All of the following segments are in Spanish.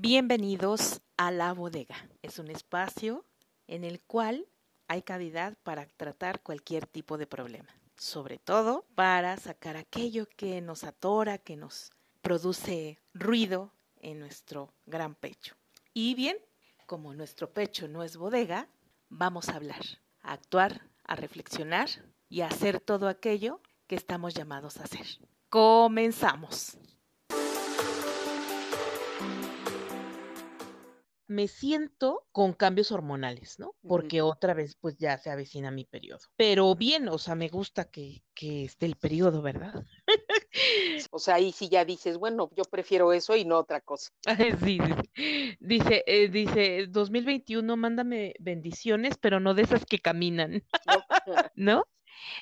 Bienvenidos a La Bodega. Es un espacio en el cual hay cavidad para tratar cualquier tipo de problema, sobre todo para sacar aquello que nos atora, que nos produce ruido en nuestro gran pecho. Y bien, como nuestro pecho no es bodega, vamos a hablar, a actuar, a reflexionar y a hacer todo aquello que estamos llamados a hacer. Comenzamos. Me siento con cambios hormonales, ¿no? Porque otra vez pues ya se avecina mi periodo. Pero bien, o sea, me gusta que, que esté el periodo, ¿verdad? o sea, ahí sí ya dices, bueno, yo prefiero eso y no otra cosa. sí, dice, eh, dice, 2021, mándame bendiciones, pero no de esas que caminan, ¿no?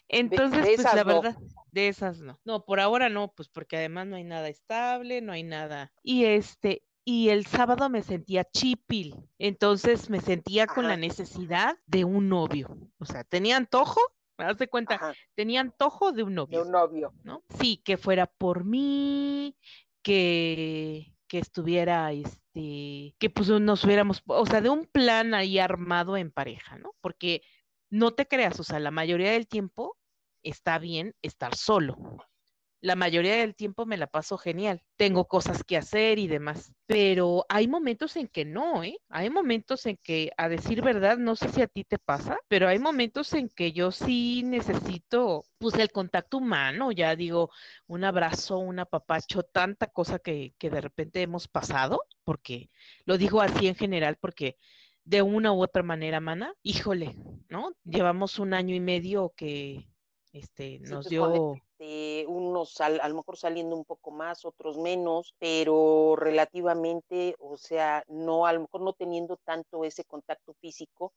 Entonces, pues la verdad, de esas no. No, por ahora no, pues porque además no hay nada estable, no hay nada. Y este, y el sábado me sentía chipil, entonces me sentía con la necesidad de un novio. O sea, tenía antojo, me das de cuenta, tenía antojo de un novio. De un novio. ¿no? Sí, que fuera por mí, que, que estuviera, este, que pues nos hubiéramos, o sea, de un plan ahí armado en pareja, ¿no? Porque no te creas, o sea, la mayoría del tiempo está bien estar solo la mayoría del tiempo me la paso genial. Tengo cosas que hacer y demás. Pero hay momentos en que no, ¿eh? Hay momentos en que, a decir verdad, no sé si a ti te pasa, pero hay momentos en que yo sí necesito, pues, el contacto humano, ya digo, un abrazo, un apapacho, tanta cosa que, que de repente hemos pasado, porque lo digo así en general, porque de una u otra manera, mana, híjole, ¿no? Llevamos un año y medio que este, nos dio este, unos a lo mejor saliendo un poco más, otros menos, pero relativamente, o sea, no, a lo mejor no teniendo tanto ese contacto físico,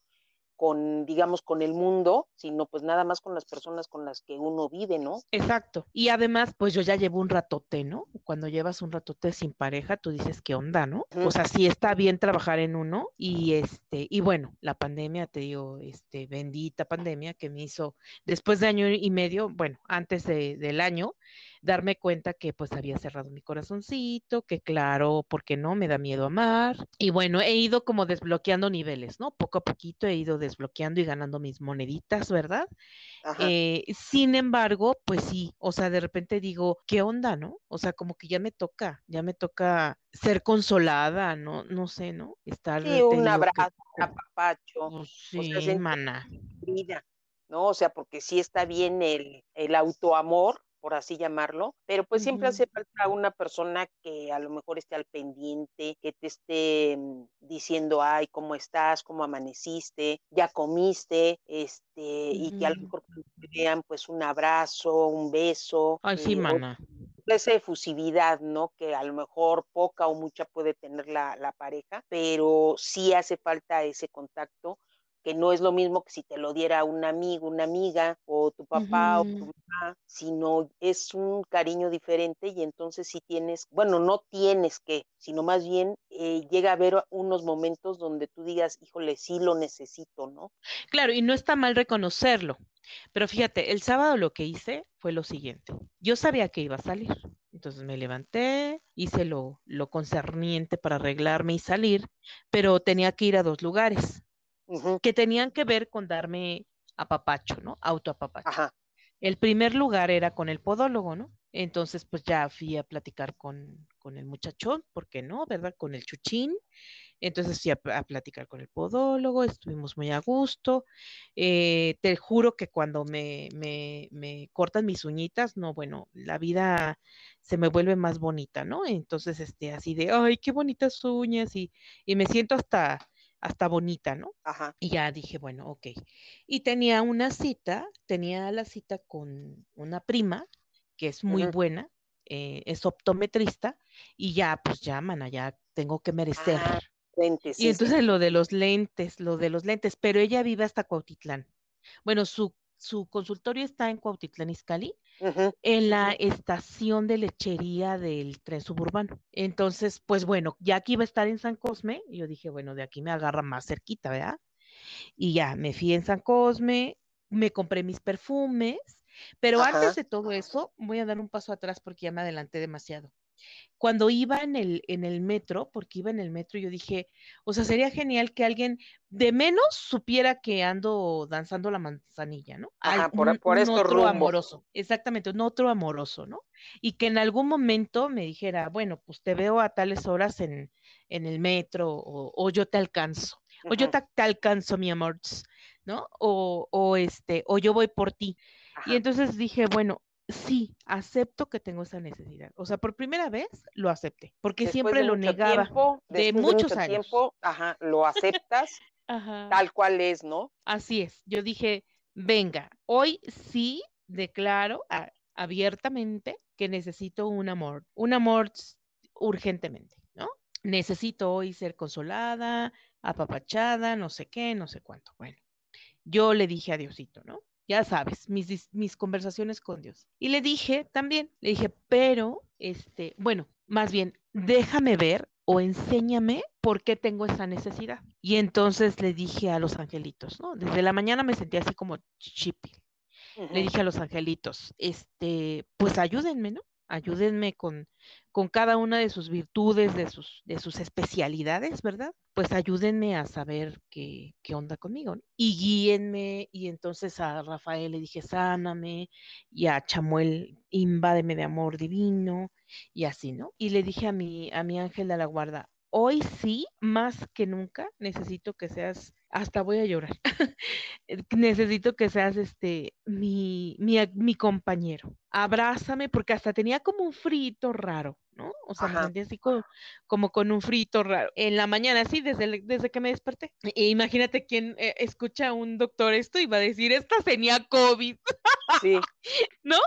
con, digamos, con el mundo, sino pues nada más con las personas con las que uno vive, ¿no? Exacto. Y además, pues yo ya llevo un ratote, ¿no? Cuando llevas un ratote sin pareja, tú dices, ¿qué onda, no? O sea, sí está bien trabajar en uno y este, y bueno, la pandemia, te digo, este, bendita pandemia que me hizo, después de año y medio, bueno, antes de, del año, darme cuenta que pues había cerrado mi corazoncito, que claro, porque no, me da miedo amar. Y bueno, he ido como desbloqueando niveles, ¿no? Poco a poquito he ido desbloqueando y ganando mis moneditas, ¿verdad? Eh, sin embargo, pues sí, o sea, de repente digo, ¿qué onda, no? O sea, como que ya me toca, ya me toca ser consolada, no, no sé, ¿no? Estar. Sí, un abrazo, un apapacho. Pues sí, mana. Vida, ¿no? O sea, porque sí está bien el, el autoamor, por así llamarlo, pero pues siempre hace falta una persona que a lo mejor esté al pendiente, que te esté mm, diciendo, ay, ¿cómo estás? ¿Cómo amaneciste? ¿Ya comiste? Este, y que a lo mejor vean pues un abrazo, un beso. Ay, sí, eh, mana. Esa efusividad, ¿no? Que a lo mejor poca o mucha puede tener la, la pareja, pero sí hace falta ese contacto que no es lo mismo que si te lo diera un amigo, una amiga o tu papá o tu mamá, sino es un cariño diferente y entonces sí tienes, bueno, no tienes que, sino más bien eh, llega a haber unos momentos donde tú digas, híjole, sí lo necesito, ¿no? Claro, y no está mal reconocerlo. Pero fíjate, el sábado lo que hice fue lo siguiente. Yo sabía que iba a salir. Entonces me levanté, hice lo, lo concerniente para arreglarme y salir, pero tenía que ir a dos lugares que tenían que ver con darme apapacho, ¿no? Autoapapacho. Ajá. El primer lugar era con el podólogo, ¿no? Entonces, pues ya fui a platicar con, con el muchachón, ¿por qué no? ¿Verdad? Con el chuchín. Entonces fui a, platicar con el podólogo, estuvimos muy a gusto. Eh, te juro que cuando me, me, me, cortan mis uñitas, no, bueno, la vida se me vuelve más bonita, ¿no? Entonces, este, así de, ay, qué bonitas uñas, y, y me siento hasta hasta bonita, ¿no? Ajá. Y ya dije, bueno, ok. Y tenía una cita, tenía la cita con una prima, que es muy buena, eh, es optometrista, y ya, pues ya, mana, ya tengo que merecer. Ah, lentes. Y entonces lo de los lentes, lo de los lentes, pero ella vive hasta Cuautitlán. Bueno, su, su consultorio está en Cuautitlán Izcalli, en la estación de lechería del tren suburbano. Entonces, pues bueno, ya aquí iba a estar en San Cosme, yo dije, bueno, de aquí me agarra más cerquita, ¿verdad? Y ya me fui en San Cosme, me compré mis perfumes, pero antes de todo eso, voy a dar un paso atrás porque ya me adelanté demasiado. Cuando iba en el, en el metro, porque iba en el metro, yo dije, o sea, sería genial que alguien de menos supiera que ando danzando la manzanilla, ¿no? Ajá, por, por un otro amoroso, exactamente, un otro amoroso, ¿no? Y que en algún momento me dijera, bueno, pues te veo a tales horas en, en el metro o, yo te alcanzo, o yo te, alcanzo, mi amor, ¿no? O, o, este, o yo voy por ti. Y entonces dije, bueno, sí, acepto que tengo esa necesidad. O sea, por primera vez lo acepté, porque siempre lo negaba. de muchos años. Tiempo, ajá, lo aceptas tal cual es, ¿no? Así es. Yo dije, venga, hoy sí declaro abiertamente que necesito un amor, un amor urgentemente, ¿no? Necesito hoy ser consolada, apapachada, no sé qué, no sé cuánto. Bueno, yo le dije a Diosito, ¿no? Ya sabes, mis, mis conversaciones con Dios. Y le dije también, le dije, pero, este, bueno, más bien, déjame ver o enséñame por qué tengo esa necesidad. Y entonces le dije a los angelitos, ¿no? Desde la mañana me sentía así como chipi. Le dije a los angelitos, este, pues ayúdenme, ¿no? Ayúdenme con, con cada una de sus virtudes, de sus, de sus especialidades, ¿verdad? Pues ayúdenme a saber qué, qué onda conmigo, ¿no? Y guíenme, y entonces a Rafael le dije, sáname, y a Chamuel, invádeme de amor divino, y así, ¿no? Y le dije a mi, a mi ángel de la guarda, hoy sí, más que nunca, necesito que seas, hasta voy a llorar, necesito que seas este, mi, mi, mi, compañero. Abrázame, porque hasta tenía como un frito raro, ¿no? O sea, me sentía así como, con un frito raro. En la mañana, sí, desde, desde que me desperté. E imagínate quién eh, escucha a un doctor esto y va a decir, esta tenía COVID. Sí. ¿No?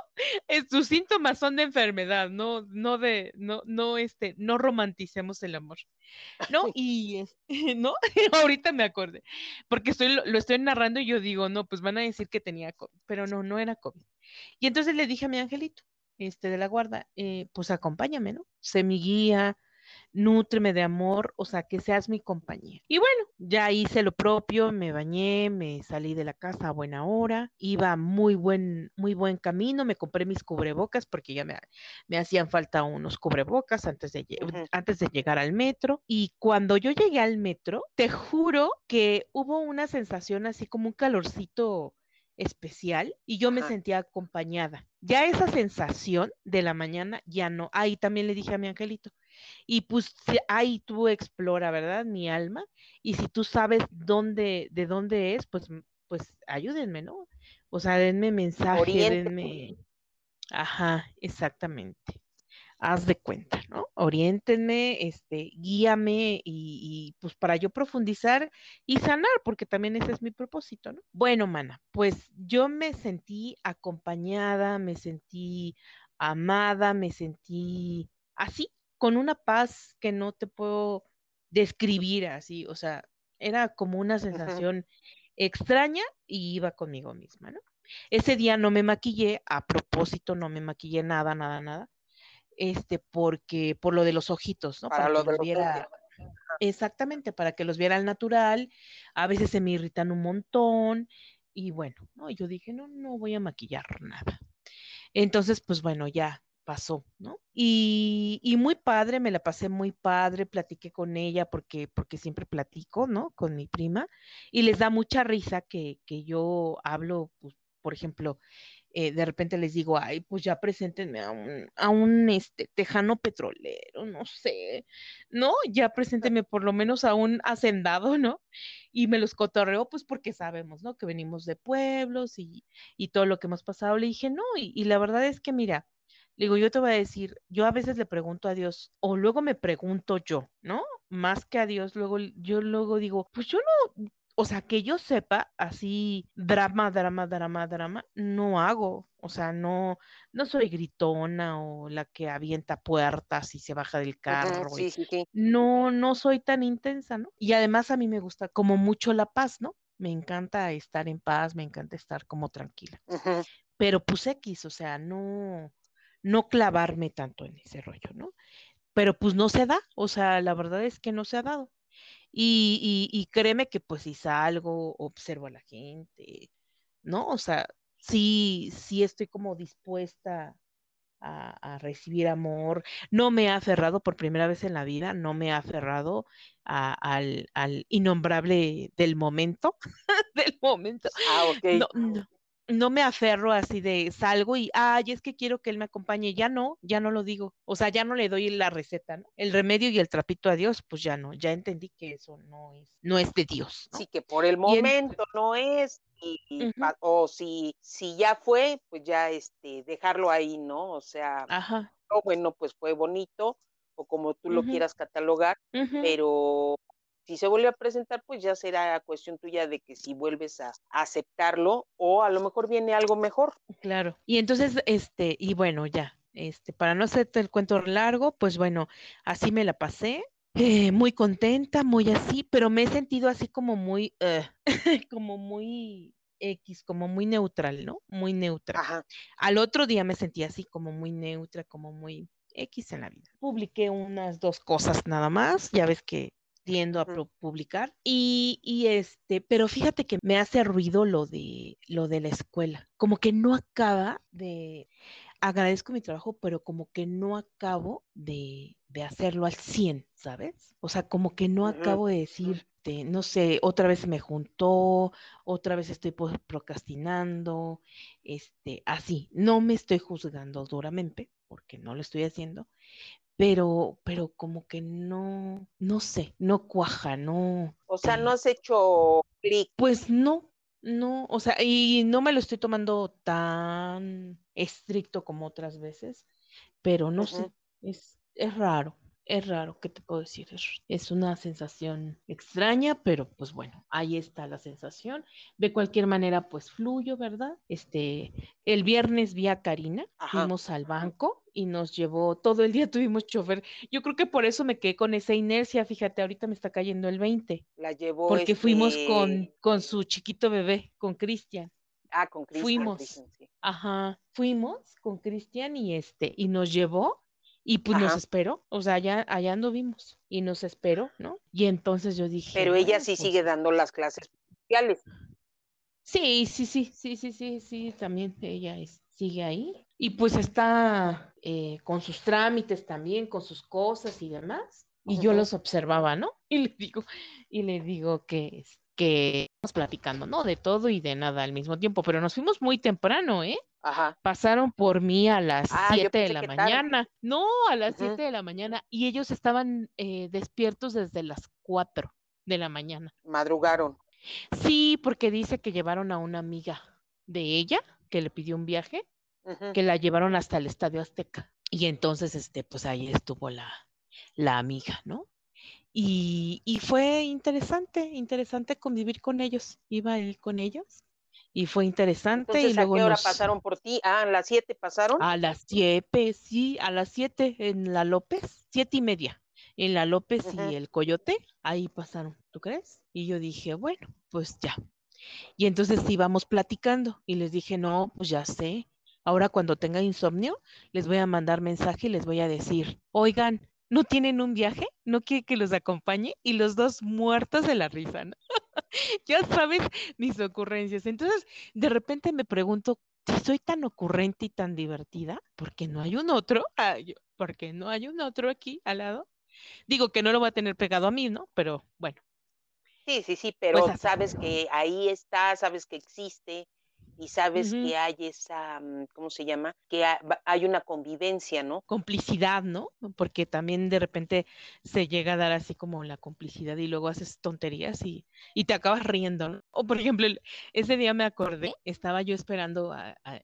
sus síntomas son de enfermedad, no, no de, no, no, este, no romanticemos el amor. ¿No? Y, ¿no? Ahorita me acordé, porque estoy, lo, estoy narrando y yo digo, no, pues van a decir que tenía COVID, pero no, no era COVID. Y entonces le dije a mi angelito, este, de la guarda, eh, pues acompáñame, ¿no? Sé mi guía, nútreme de amor, o sea, que seas mi compañía. Y bueno, ya hice lo propio, me bañé, me salí de la casa a buena hora, iba muy buen, muy buen camino, me compré mis cubrebocas porque ya me, me hacían falta unos cubrebocas antes de, antes de llegar al metro. Y cuando yo llegué al metro, te juro que hubo una sensación así como un calorcito especial y yo me sentía acompañada. Ya esa sensación de la mañana ya no. Ahí también le dije a mi angelito, y pues ahí tú explora, ¿verdad? Mi alma. Y si tú sabes dónde, de dónde es, pues, pues ayúdenme, ¿no? O sea, denme mensaje, denme. Ajá, exactamente. Haz de cuenta, ¿no? Oriéntenme, este, guíame y, y, pues para yo profundizar y sanar, porque también ese es mi propósito, ¿no? Bueno, mana, pues yo me sentí acompañada, me sentí amada, me sentí así, con una paz que no te puedo describir así, o sea, era como una sensación extraña y iba conmigo misma, ¿no? Ese día no me maquillé, a propósito no me maquillé nada, nada, nada, este, porque por lo de los ojitos, ¿no? Para, que los viera, exactamente, para que los viera al natural, a veces se me irritan un montón, y bueno, ¿no? Yo dije, no, no voy a maquillar nada. Entonces, pues bueno, ya pasó, ¿no? Y, y, muy padre, me la pasé muy padre, platiqué con ella porque, porque siempre platico, ¿no? Con mi prima y les da mucha risa que, que yo hablo, pues, por ejemplo, eh, de repente les digo, ay, pues ya preséntenme a un, a un este, tejano petrolero, no sé, ¿no? Ya preséntenme por lo menos a un hacendado, ¿no? Y me los cotorreo, pues porque sabemos, ¿no? Que venimos de pueblos y, y todo lo que hemos pasado. Le dije, no, y, y la verdad es que, mira, le digo, yo te voy a decir, yo a veces le pregunto a Dios, o luego me pregunto yo, ¿no? Más que a Dios, luego yo luego digo, pues yo no, o sea, que yo sepa, así, drama, drama, drama, drama, no hago. O sea, no, no soy gritona o la que avienta puertas y se baja del carro. sí, sí, sí. No, no soy tan intensa, ¿no? Y además a mí me gusta como mucho la paz, ¿no? Me encanta estar en paz, me encanta estar como tranquila. Pero pues X, o sea, no, no clavarme tanto en ese rollo, ¿no? Pero pues no se da, o sea, la verdad es que no se ha dado. Y, y, créeme que pues si salgo, observo a la gente, ¿no? O sea, sí, sí estoy como dispuesta a, recibir amor, no me ha aferrado por primera vez en la vida, no me ha aferrado al, al, innombrable del momento, del momento. Ah, ok. no, no me aferro así de salgo y, ay, es que quiero que él me acompañe, ya no, ya no lo digo, o sea, ya no le doy la receta, ¿no? El remedio y el trapito a Dios, pues ya no, ya entendí que eso no es, no es de Dios. Sí, que por el momento no es, y, o si, si ya fue, pues ya este, dejarlo ahí, ¿no? O sea, Ajá. bueno, pues fue bonito, o como tú lo quieras catalogar, pero si se vuelve a presentar, pues ya será cuestión tuya de que si vuelves a, aceptarlo o a lo mejor viene algo mejor. Claro. Y entonces, este, y bueno, ya, este, para no hacerte el cuento largo, pues bueno, así me la pasé. Eh, muy contenta, muy así, pero me he sentido así como muy, eh, como muy X, como muy neutral, ¿no? Muy neutra. Ajá. Al otro día me sentí así como muy neutra, como muy X en la vida. Publiqué unas dos cosas nada más, ya ves que tiendo a publicar y, y, este, pero fíjate que me hace ruido lo de lo de la escuela, como que no acaba de agradezco mi trabajo, pero como que no acabo de, de hacerlo al 100, ¿sabes? O sea, como que no acabo de decir, no sé, otra vez me juntó, otra vez estoy procrastinando, este, así, no me estoy juzgando duramente, porque no lo estoy haciendo, pero, pero como que no, no sé, no cuaja, no. O sea, no has hecho clic. Pues no, no, o sea, y no me lo estoy tomando tan estricto como otras veces, pero no sé, es, es raro es raro, ¿qué te puedo decir? Es, una sensación extraña, pero pues bueno, ahí está la sensación. De cualquier manera, pues fluyo, ¿verdad? Este, el viernes vi a Karina, fuimos al banco y nos llevó, todo el día tuvimos chofer. Yo creo que por eso me quedé con esa inercia, fíjate, ahorita me está cayendo el 20. La llevó. Porque fuimos con, este con su chiquito bebé, con Cristian. Ah, con Cristian. Fuimos. Ajá, fuimos con Cristian y este, y nos llevó y pues nos esperó, o sea, allá, allá anduvimos y nos esperó, ¿no? Y entonces yo dije. Pero ella sí sigue dando las clases sociales. Sí, sí, sí, sí, sí, sí, sí, también ella sigue ahí. Y pues está eh, con sus trámites también, con sus cosas y demás. Y yo los observaba, ¿no? Y le digo, y le digo que, que estamos platicando, ¿no? De todo y de nada al mismo tiempo, pero nos fuimos muy temprano, ¿eh? Ajá. Pasaron por mí a las 7 ah, de la mañana. No, a las 7 de la mañana. Y ellos estaban eh, despiertos desde las 4 de la mañana. Madrugaron. Sí, porque dice que llevaron a una amiga de ella que le pidió un viaje, que la llevaron hasta el Estadio Azteca. Y entonces, este, pues ahí estuvo la, la amiga, ¿no? Y, y fue interesante, interesante convivir con ellos. Iba él con ellos y fue interesante. y luego ¿A qué hora pasaron por ti? Ah, a las siete pasaron. A las siete, sí, a las siete en la López, siete y media. En la López y el Coyote, ahí pasaron, ¿tú crees? Y yo dije, bueno, pues ya. Y entonces íbamos platicando y les dije, no, pues ya sé. Ahora cuando tenga insomnio, les voy a mandar mensaje y les voy a decir, oigan, ¿no tienen un viaje? ¿No quiere que los acompañe? Y los dos muertos de la risa, ¿no? ya sabes mis ocurrencias. Entonces, de repente me pregunto, si soy tan ocurrente y tan divertida, ¿por qué no hay un otro? Ah, ¿Por qué no hay un otro aquí al lado? Digo que no lo va a tener pegado a mí, ¿no? Pero bueno. Sí, sí, sí, pero pues sabes que ahí está, sabes que existe, y sabes que hay esa, mm, ¿cómo se llama? Que hay una convivencia, ¿no? Complicidad, ¿no? Porque también de repente se llega a dar así como la complicidad y luego haces tonterías y, y te acabas riendo, ¿no? O por ejemplo, ese día me acordé, estaba yo esperando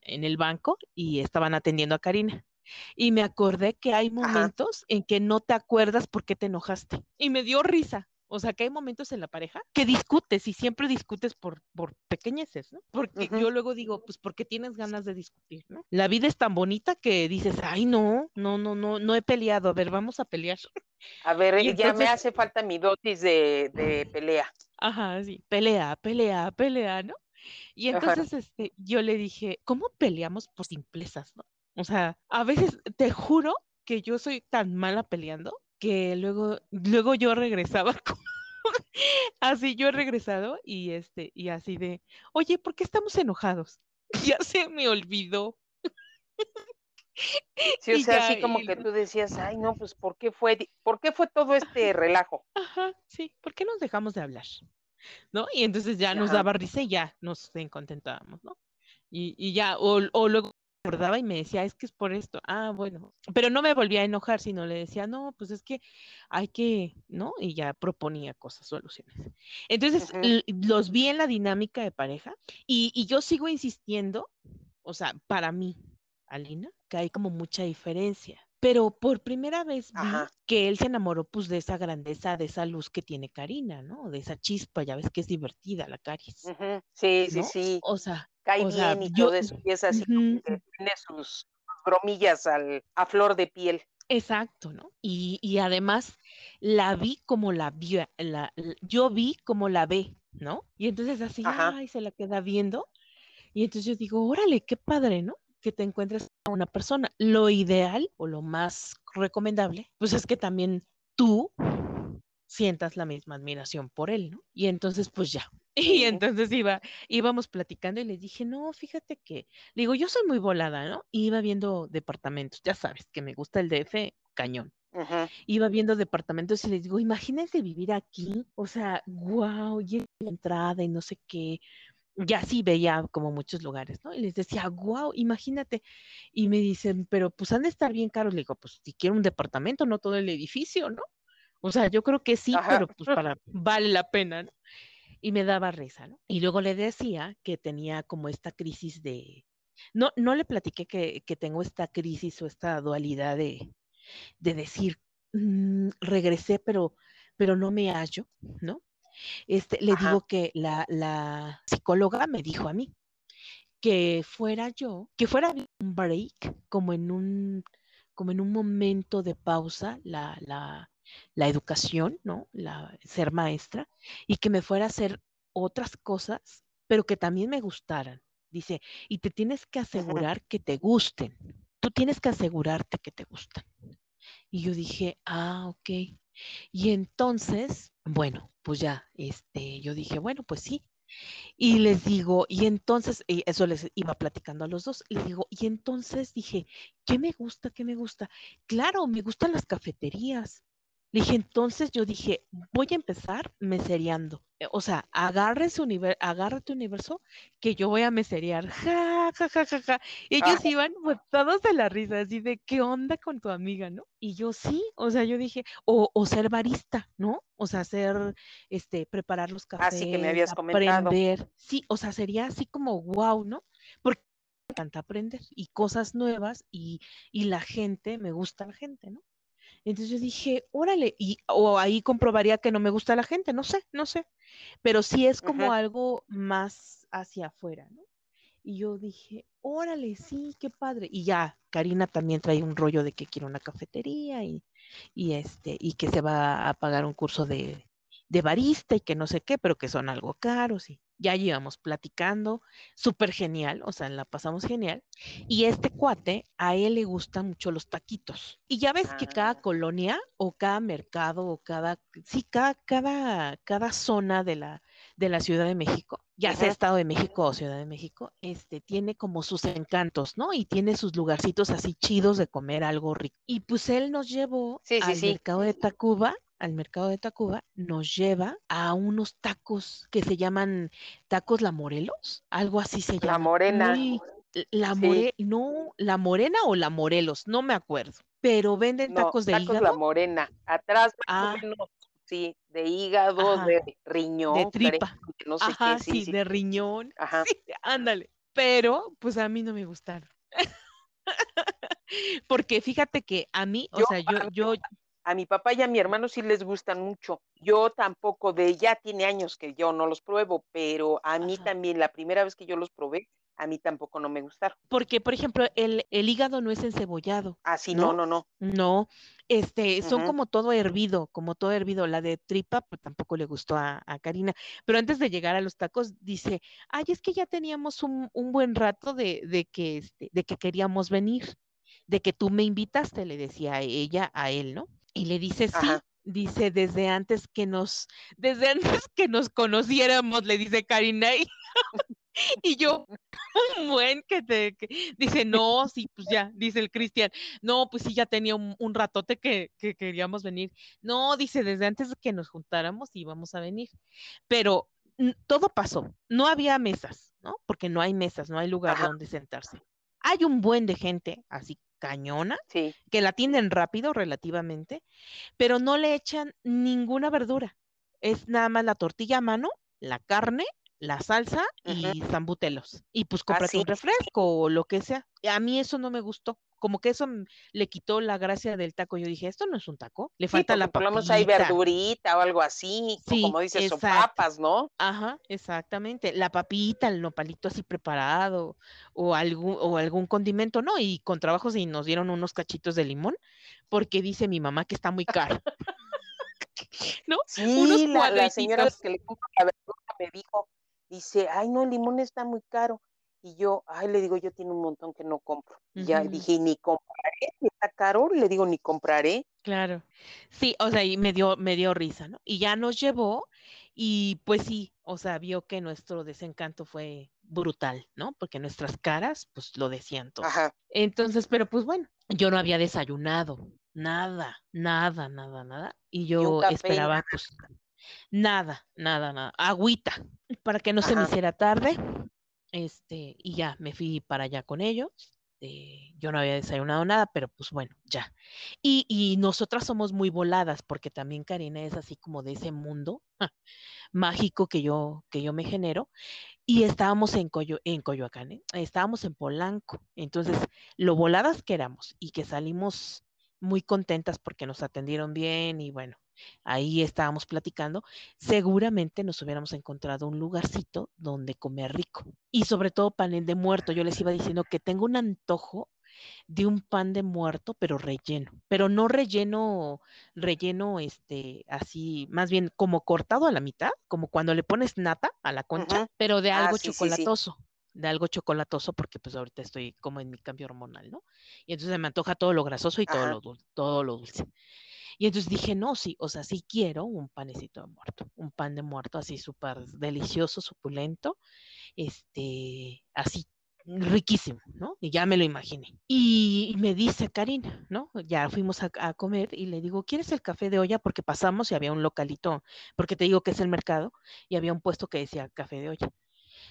en el banco y estaban atendiendo a Karina. Y me acordé que hay momentos en que no te acuerdas por qué te enojaste. Y me dio risa. O sea, que hay momentos en la pareja que discutes y siempre discutes por, por pequeñeces, ¿no? Porque yo luego digo, pues porque tienes ganas de discutir, ¿no? La vida es tan bonita que dices, ay, no, no, no, no, no he peleado, a ver, vamos a pelear. A ver, ya me hace falta mi dosis de, de pelea. Ajá, sí, pelea, pelea, pelea, ¿no? Y entonces este, yo le dije, ¿cómo peleamos por simplezas, no? O sea, a veces te juro que yo soy tan mala peleando que luego, luego yo regresaba así yo he regresado y este, y así de, oye, ¿por qué estamos enojados? Ya se me olvidó. Sí, o sea, así como que tú decías, ay, no, pues, ¿por qué fue, por qué fue todo este relajo? Ajá, sí, ¿por qué nos dejamos de hablar? ¿No? Y entonces ya nos daba risa y ya nos contentábamos, ¿no? Y, y ya, o, o luego acordaba y me decía, es que es por esto. Ah, bueno, pero no me volvía a enojar, sino le decía, no, pues es que hay que, ¿no? Y ya proponía cosas, soluciones. Entonces, los vi en la dinámica de pareja y, y yo sigo insistiendo, o sea, para mí, Alina, que hay como mucha diferencia. Pero por primera vez vi que él se enamoró pues de esa grandeza, de esa luz que tiene Karina, ¿no? De esa chispa, ya ves que es divertida la Caris. Sí, sí, sí. O sea, cae bien y todo eso, y es así que tiene sus bromillas al, a flor de piel. Exacto, ¿no? Y, y además la vi como la vio, la, yo vi como la ve, ¿no? Y entonces así, ay, se la queda viendo. Y entonces yo digo, órale, qué padre, ¿no? que te encuentres a una persona. Lo ideal o lo más recomendable, pues es que también tú sientas la misma admiración por él, ¿no? Y entonces, pues ya. Y entonces iba, íbamos platicando y le dije, no, fíjate que, digo, yo soy muy volada, ¿no? Y iba viendo departamentos, ya sabes, que me gusta el DF cañón. Iba viendo departamentos y les digo, imagínense vivir aquí, o sea, wow, y la entrada y no sé qué, ya sí veía como muchos lugares, ¿no? Y les decía, wow, imagínate. Y me dicen, pero pues han de estar bien caros. Le digo, pues si quiero un departamento, no todo el edificio, ¿no? O sea, yo creo que sí, pero pues para, vale la pena, ¿no? Y me daba risa, ¿no? Y luego le decía que tenía como esta crisis de, no, no le platiqué que, que tengo esta crisis o esta dualidad de, de decir, mm, regresé, pero, pero no me hallo, ¿no? Este, le digo que la, la, psicóloga me dijo a mí que fuera yo, que fuera un break, como en un, como en un momento de pausa, la, la, la educación, ¿no? La, ser maestra, y que me fuera a hacer otras cosas, pero que también me gustaran. Dice, y te tienes que asegurar que te gusten. Tú tienes que asegurarte que te gustan. Y yo dije, ah, ok. Y entonces, bueno, pues ya, este, yo dije, bueno, pues sí. Y les digo, y entonces, y eso les iba platicando a los dos, y les digo, y entonces dije, ¿qué me gusta? ¿Qué me gusta? Claro, me gustan las cafeterías. Le dije, entonces yo dije, voy a empezar mesereando. Eh, o sea, agarre su universo, agárrate universo que yo voy a meserear. Ja, ja, ja, ja, ja. Y ellos ah. iban pues, todos de la risa, así de, ¿qué onda con tu amiga, no? Y yo sí, o sea, yo dije, o, o ser barista, ¿no? O sea, hacer, este, preparar los cafés. Así que me habías comentado. Aprender. Sí, o sea, sería así como wow, ¿no? Porque me encanta aprender y cosas nuevas y, y la gente, me gusta la gente, ¿no? Entonces yo dije, órale, y, o ahí comprobaría que no me gusta la gente, no sé, no sé, pero sí es como algo más hacia afuera, ¿no? Y yo dije, órale, sí, qué padre. Y ya, Karina también trae un rollo de que quiere una cafetería y, y este, y que se va a pagar un curso de, de barista y que no sé qué, pero que son algo caros y ya llevamos platicando, súper genial, o sea, la pasamos genial. Y este cuate, a él le gustan mucho los taquitos. Y ya ves que cada ah. colonia o cada mercado o cada, sí, cada, cada, cada zona de la, de la Ciudad de México, ya sea Estado de México o Ciudad de México, este, tiene como sus encantos, ¿no? Y tiene sus lugarcitos así chidos de comer algo rico. Y pues él nos llevó al mercado de Tacuba al mercado de Tacuba, nos lleva a unos tacos que se llaman tacos La Morelos, algo así se llama. La Morena. la no, la Morena o la Morelos, no me acuerdo, pero venden tacos de tacos La Morena, atrás ah. sí, de hígado, de riñón, de tripa, no sé qué, sí, sí, de riñón, Ajá. ándale, pero pues a mí no me gustaron. Porque fíjate que a mí, o sea, yo, yo, a mi papá y a mi hermano sí les gustan mucho. Yo tampoco, de ya tiene años que yo no los pruebo, pero a mí también, la primera vez que yo los probé, a mí tampoco no me gustaron. Porque, por ejemplo, el, el hígado no es encebollado. Ah, sí, no, no, no. No, este, son como todo hervido, como todo hervido. La de tripa, pues tampoco le gustó a, Karina. Pero antes de llegar a los tacos, dice, ay, es que ya teníamos un, un buen rato de, de, que, este, de que queríamos venir, de que tú me invitaste, le decía ella a él, ¿no? Y le dice, sí, dice, desde antes que nos, desde antes que nos conociéramos, le dice Karina. Y, Y yo, un buen que te dice, no, sí, pues ya, dice el Cristian, no, pues sí, ya tenía un, ratote que, que, queríamos venir. No, dice, desde antes de que nos juntáramos íbamos a venir. Pero todo pasó, no había mesas, ¿no? Porque no hay mesas, no hay lugar donde sentarse. Hay un buen de gente así cañona, que la atienden rápido relativamente, pero no le echan ninguna verdura. Es nada más la tortilla a mano, la carne la salsa y zambutelos. Y pues ah, cómprate un refresco o lo que sea. A mí eso no me gustó. Como que eso le quitó la gracia del taco. Yo dije, esto no es un taco. Le falta la papita. hay verdurita o algo así. como dices, son papas, ¿no? Ajá, exactamente. La papita, el nopalito así preparado o algún, o algún condimento, ¿no? Y con trabajos y nos dieron unos cachitos de limón porque dice mi mamá que está muy caro. ¿No? Sí, la, señora que le compra la verdura me dijo, dice, ay, no, el limón está muy caro. Y yo, ay, le digo, yo tiene un montón que no compro. Y ya dije, ni compraré, está caro, le digo, ni compraré. Claro. Sí, o sea, y me dio, me dio risa, ¿no? Y ya nos llevó y pues sí, o sea, vio que nuestro desencanto fue brutal, ¿no? Porque nuestras caras, pues lo decían todo. Ajá. Entonces, pero pues bueno, yo no había desayunado, nada, nada, nada, nada. Y yo esperaba, pues, Nada, nada, nada. Agüita, para que no se me hiciera tarde. Este, y ya me fui para allá con ellos. Eh, yo no había desayunado nada, pero pues bueno, ya. Y, y, nosotras somos muy voladas, porque también Karina es así como de ese mundo mágico que yo, que yo me genero. Y estábamos en, Coyo, en Coyoacán, ¿eh? estábamos en Polanco. Entonces, lo voladas que éramos y que salimos muy contentas porque nos atendieron bien y bueno, ahí estábamos platicando, seguramente nos hubiéramos encontrado un lugarcito donde comer rico. Y sobre todo pan de muerto. Yo les iba diciendo que tengo un antojo de un pan de muerto, pero relleno, pero no relleno, relleno, este, así, más bien como cortado a la mitad, como cuando le pones nata a la concha, pero de ah, algo chocolatoso. de algo chocolatoso porque pues ahorita estoy como en mi cambio hormonal, ¿no? Y entonces me antoja todo lo grasoso y todo lo, todo lo dulce. Y entonces dije, no, sí, o sea, sí quiero un panecito de muerto, un pan de muerto así súper delicioso, suculento, este, así riquísimo, ¿no? Y ya me lo imaginé. Y, me dice Karina, ¿no? Ya fuimos a, a, comer y le digo, ¿quieres el café de olla? Porque pasamos y había un localito, porque te digo que es el mercado, y había un puesto que decía café de olla.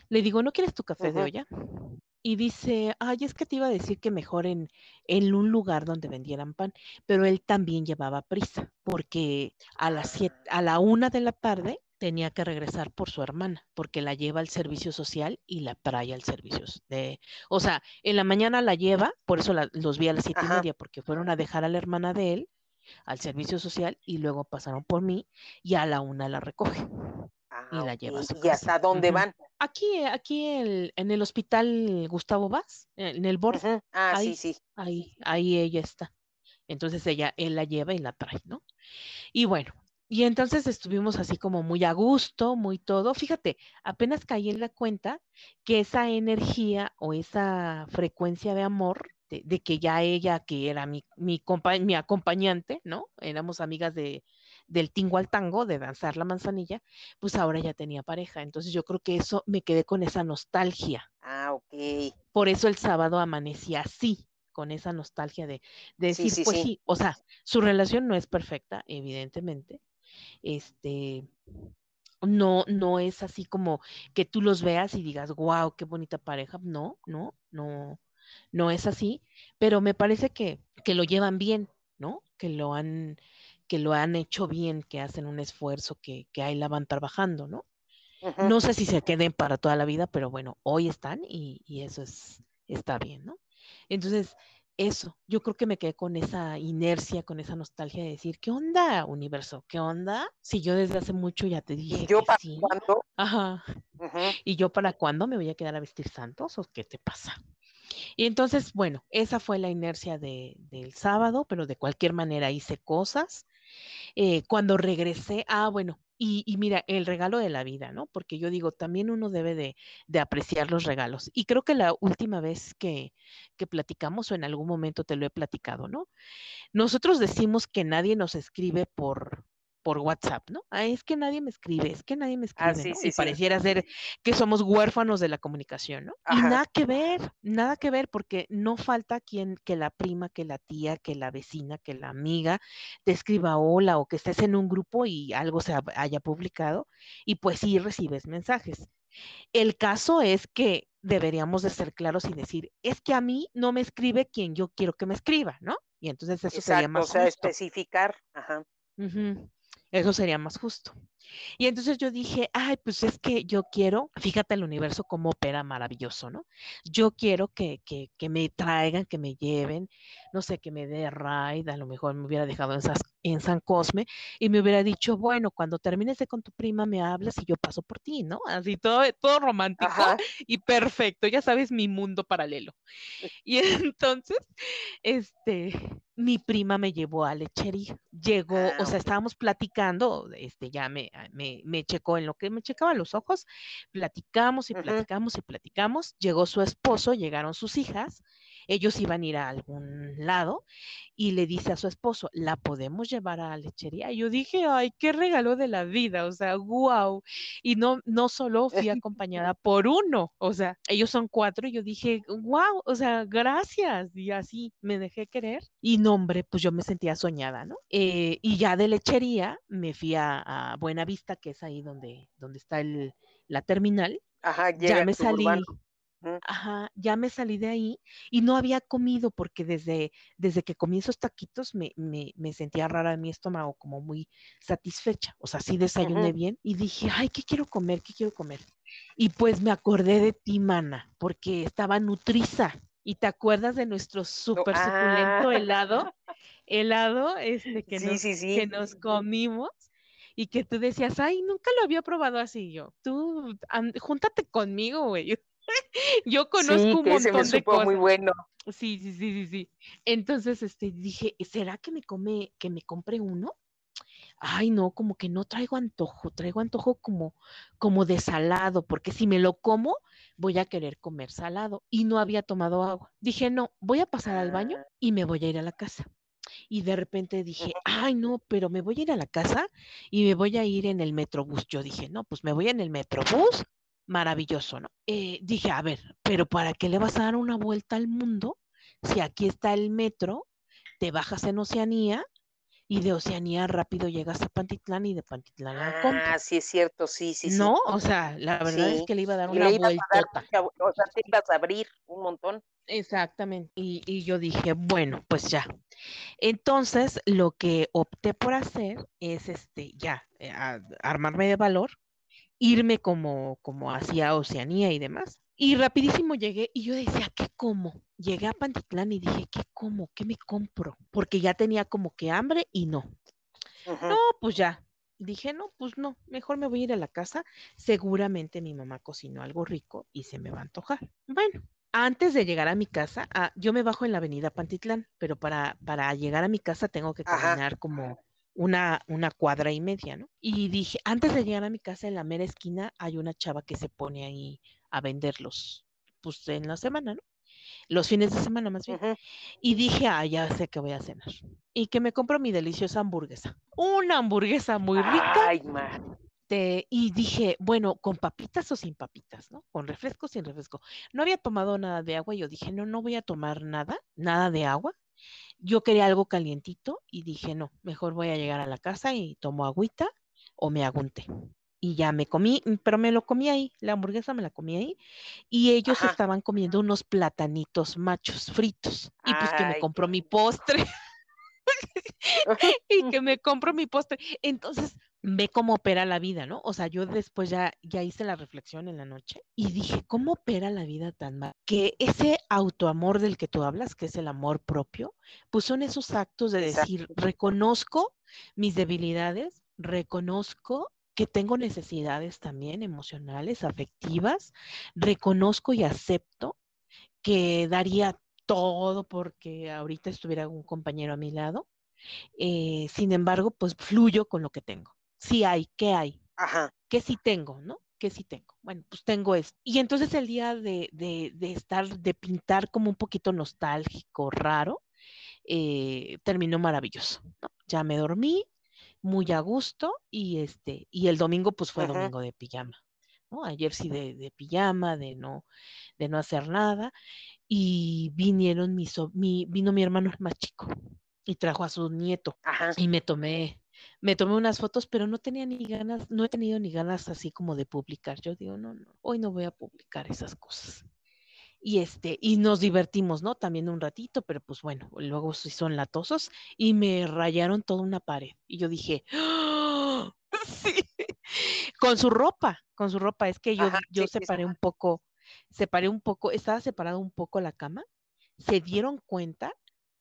Le digo, ¿no quieres tu café de olla? Y dice, ay, es que te iba a decir que mejor en, en un lugar donde vendieran pan, pero él también llevaba prisa, porque a las siete, a la una de la tarde tenía que regresar por su hermana, porque la lleva al servicio social y la trae al servicio de, o sea, en la mañana la lleva, por eso los vi a las siete y media, porque fueron a dejar a la hermana de él al servicio social y luego pasaron por mí y a la una la recoge y la lleva a su ¿Y hasta dónde van? Aquí, aquí en el hospital Gustavo Vaz, en el borde. Ah, ahí, sí, sí. Ahí, ahí ella está. Entonces ella, él la lleva y la trae, ¿no? Y bueno, y entonces estuvimos así como muy a gusto, muy todo. Fíjate, apenas caí en la cuenta que esa energía o esa frecuencia de amor, de, que ya ella, que era mi, mi, mi acompañante, ¿no? Éramos amigas de, del tingo al tango, de danzar la manzanilla, pues ahora ya tenía pareja. Entonces yo creo que eso me quedé con esa nostalgia. Ah, ok. Por eso el sábado amanecí así, con esa nostalgia de, decir, pues sí, o sea, su relación no es perfecta, evidentemente. Este, no, no es así como que tú los veas y digas, wow, qué bonita pareja. No, no, no, no es así, pero me parece que, que lo llevan bien, ¿no? Que lo han, que lo han hecho bien, que hacen un esfuerzo, que, que ahí la van trabajando, ¿no? No sé si se queden para toda la vida, pero bueno, hoy están y, y, eso es, está bien, ¿no? Entonces, eso, yo creo que me quedé con esa inercia, con esa nostalgia de decir, ¿qué onda, universo? ¿Qué onda? Si yo desde hace mucho ya te dije. ¿Y yo para cuándo? Ajá. ¿Y yo para cuándo me voy a quedar a vestir santos o qué te pasa? Y entonces, bueno, esa fue la inercia de, del sábado, pero de cualquier manera hice cosas eh, cuando regresé, ah, bueno, y, mira, el regalo de la vida, ¿no? Porque yo digo, también uno debe de, de apreciar los regalos. Y creo que la última vez que, que, platicamos o en algún momento te lo he platicado, ¿no? Nosotros decimos que nadie nos escribe por, por WhatsApp, ¿no? Ah, es que nadie me escribe, es que nadie me Ah, escribe, sí, ¿no? sí, Y sí. pareciera ser que somos huérfanos de la comunicación, ¿no? Y nada que ver, nada que ver, porque no falta quien, que la prima, que la tía, que la vecina, que la amiga te escriba hola o que estés en un grupo y algo se haya publicado y pues sí recibes mensajes. El caso es que deberíamos de ser claros y decir, es que a mí no me escribe quien yo quiero que me escriba, ¿no? Y entonces eso sería Exacto, o más sea, justo. especificar. Ajá. Ujú. Eso sería más justo. Y entonces yo dije, ay, pues es que yo quiero, fíjate el universo cómo opera maravilloso, ¿no? Yo quiero que, que, que me traigan, que me lleven, no sé, que me dé ride, a lo mejor me hubiera dejado en, Sas- en San Cosme y me hubiera dicho, bueno, cuando termines de con tu prima me hablas y yo paso por ti, ¿no? Así todo, todo romántico Ajá. y perfecto, ya sabes, mi mundo paralelo. Y entonces, este, mi prima me llevó a lechería. Llegó, Ah, o sea, ok. estábamos platicando, este, ya me, ah, me, me checó en lo que me checaba los ojos, platicamos y platicamos y platicamos. Llegó su esposo, llegaron sus hijas, ellos iban a ir a algún lado y le dice a su esposo, ¿la podemos llevar a la lechería? Y yo dije, ay, qué regalo de la vida, o sea, wow. Y no, no solo fui acompañada por uno, o sea, ellos son cuatro y yo dije, wow, o sea, gracias. Y así me dejé querer. Y no, hombre, pues yo me sentía soñada, ¿no? Eh, y ya de lechería me fui a, a Buenavista, que es ahí donde, donde está el, la terminal. Ajá, Ya me salí. Ajá, ya me salí de ahí y no había comido porque desde, desde que comí esos taquitos me, me, me sentía rara en mi estómago, como muy satisfecha. O sea, sí desayuné bien y dije, ay, ¿qué quiero comer? ¿Qué quiero comer? Y pues me acordé de ti, mana, porque estaba nutriza. ¿Y te acuerdas de nuestro No, súper ah, suculento helado? Helado, este, que sí, nos, sí, que nos comimos y que tú decías, ay, nunca lo había probado así yo. Tú, júntate conmigo, güey. Yo conozco Sí, un que ese me de supo muy bueno. Sí, sí, sí, sí, sí. Entonces, este, dije, ¿será que me come, que me compre uno? Ay, no, como que no traigo antojo, traigo antojo como, como de salado, porque si me lo como, voy a querer comer salado. Y no había tomado agua. Dije, no, voy a pasar al baño Ah, y me voy a ir a la casa. Y de repente dije, ay, no, pero me voy a ir a la casa y me voy a ir en el metrobús. Yo dije, no, pues me voy en el metrobús, maravilloso, ¿no? Eh, dije, a ver, pero ¿para qué le vas a dar una vuelta al mundo si aquí está el metro, te bajas en Oceanía y de Oceanía rápido llegas a Pantitlán y de Pantitlán a? Ah, sí es cierto, sí, sí, sí. No, o sea, la verdad es que le iba a dar una le ibas a dar vueltota. mucha, o sea, te ibas a abrir un montón. Exactamente. Y, y yo dije, bueno, pues ya. Entonces, lo que opté por hacer es este, ya, eh, a- armarme de valor, irme como, como hacia Oceanía y demás. Y rapidísimo llegué y yo decía, ¿qué como? Llegué a Pantitlán y dije, ¿qué como? ¿Qué me compro? Porque ya tenía como que hambre y no. No, pues ya. Dije, no, pues no, mejor me voy a ir a la casa. Seguramente mi mamá cocinó algo rico y se me va a antojar. Bueno, antes de llegar a mi casa, ah, yo me bajo en la avenida Pantitlán, pero para, para llegar a mi casa tengo que Ajá. caminar como una, una cuadra y media, ¿no? Y dije, antes de llegar a mi casa, en la mera esquina hay una chava que se pone ahí a venderlos, pues en la semana, ¿no? Los fines de semana más bien. Y dije, ah, ya sé que voy a cenar. Y que me compro mi deliciosa hamburguesa. Una hamburguesa muy rica. Ay, ma. te- y dije, bueno, con papitas o sin papitas, ¿no? Con refresco o sin refresco. No había tomado nada de agua. y Yo dije, no, no voy a tomar nada, nada de agua. Yo quería algo calientito y dije, no, mejor voy a llegar a la casa y tomo agüita o me hago un té. Y ya me comí, pero me lo comí ahí, la hamburguesa me la comí ahí y ellos Ajá. estaban comiendo unos platanitos machos fritos. Y pues que me compró mi postre y que me compro mi postre. Entonces, ve cómo opera la vida, ¿no? O sea, yo después ya, ya hice la reflexión en la noche y dije, ¿cómo opera la vida tan mal? Que ese autoamor del que tú hablas, que es el amor propio, pues son esos actos de Exacto. decir, reconozco mis debilidades, reconozco que tengo necesidades también emocionales, afectivas, reconozco y acepto que daría todo porque ahorita estuviera un compañero a mi lado. Eh, sin embargo, pues fluyo con lo que tengo. Sí hay, ¿qué hay? Ajá. ¿Qué sí tengo, no? ¿Qué sí tengo? Bueno, pues tengo esto. Y entonces el día de, de, de estar, de pintar como un poquito nostálgico, raro, eh, terminó maravilloso. ¿no? Ya me dormí, muy a gusto y este, y el domingo pues fue domingo de pijama, ¿no? Ayer sí de, de, pijama, de no, de no hacer nada, y vinieron mi, mi, vino mi hermano más chico y trajo a su nieto y me tomé, me tomé unas fotos, pero no tenía ni ganas, no he tenido ni ganas así como de publicar. Yo digo, no, no, hoy no voy a publicar esas cosas y este, y nos divertimos, ¿no? También un ratito, pero pues bueno, luego sí son latosos y me rayaron toda una pared. Y yo dije, ¡Oh! sí, con su ropa, con su ropa. Es que yo, yo separé un poco, separé un poco, estaba separado un poco la cama, se dieron cuenta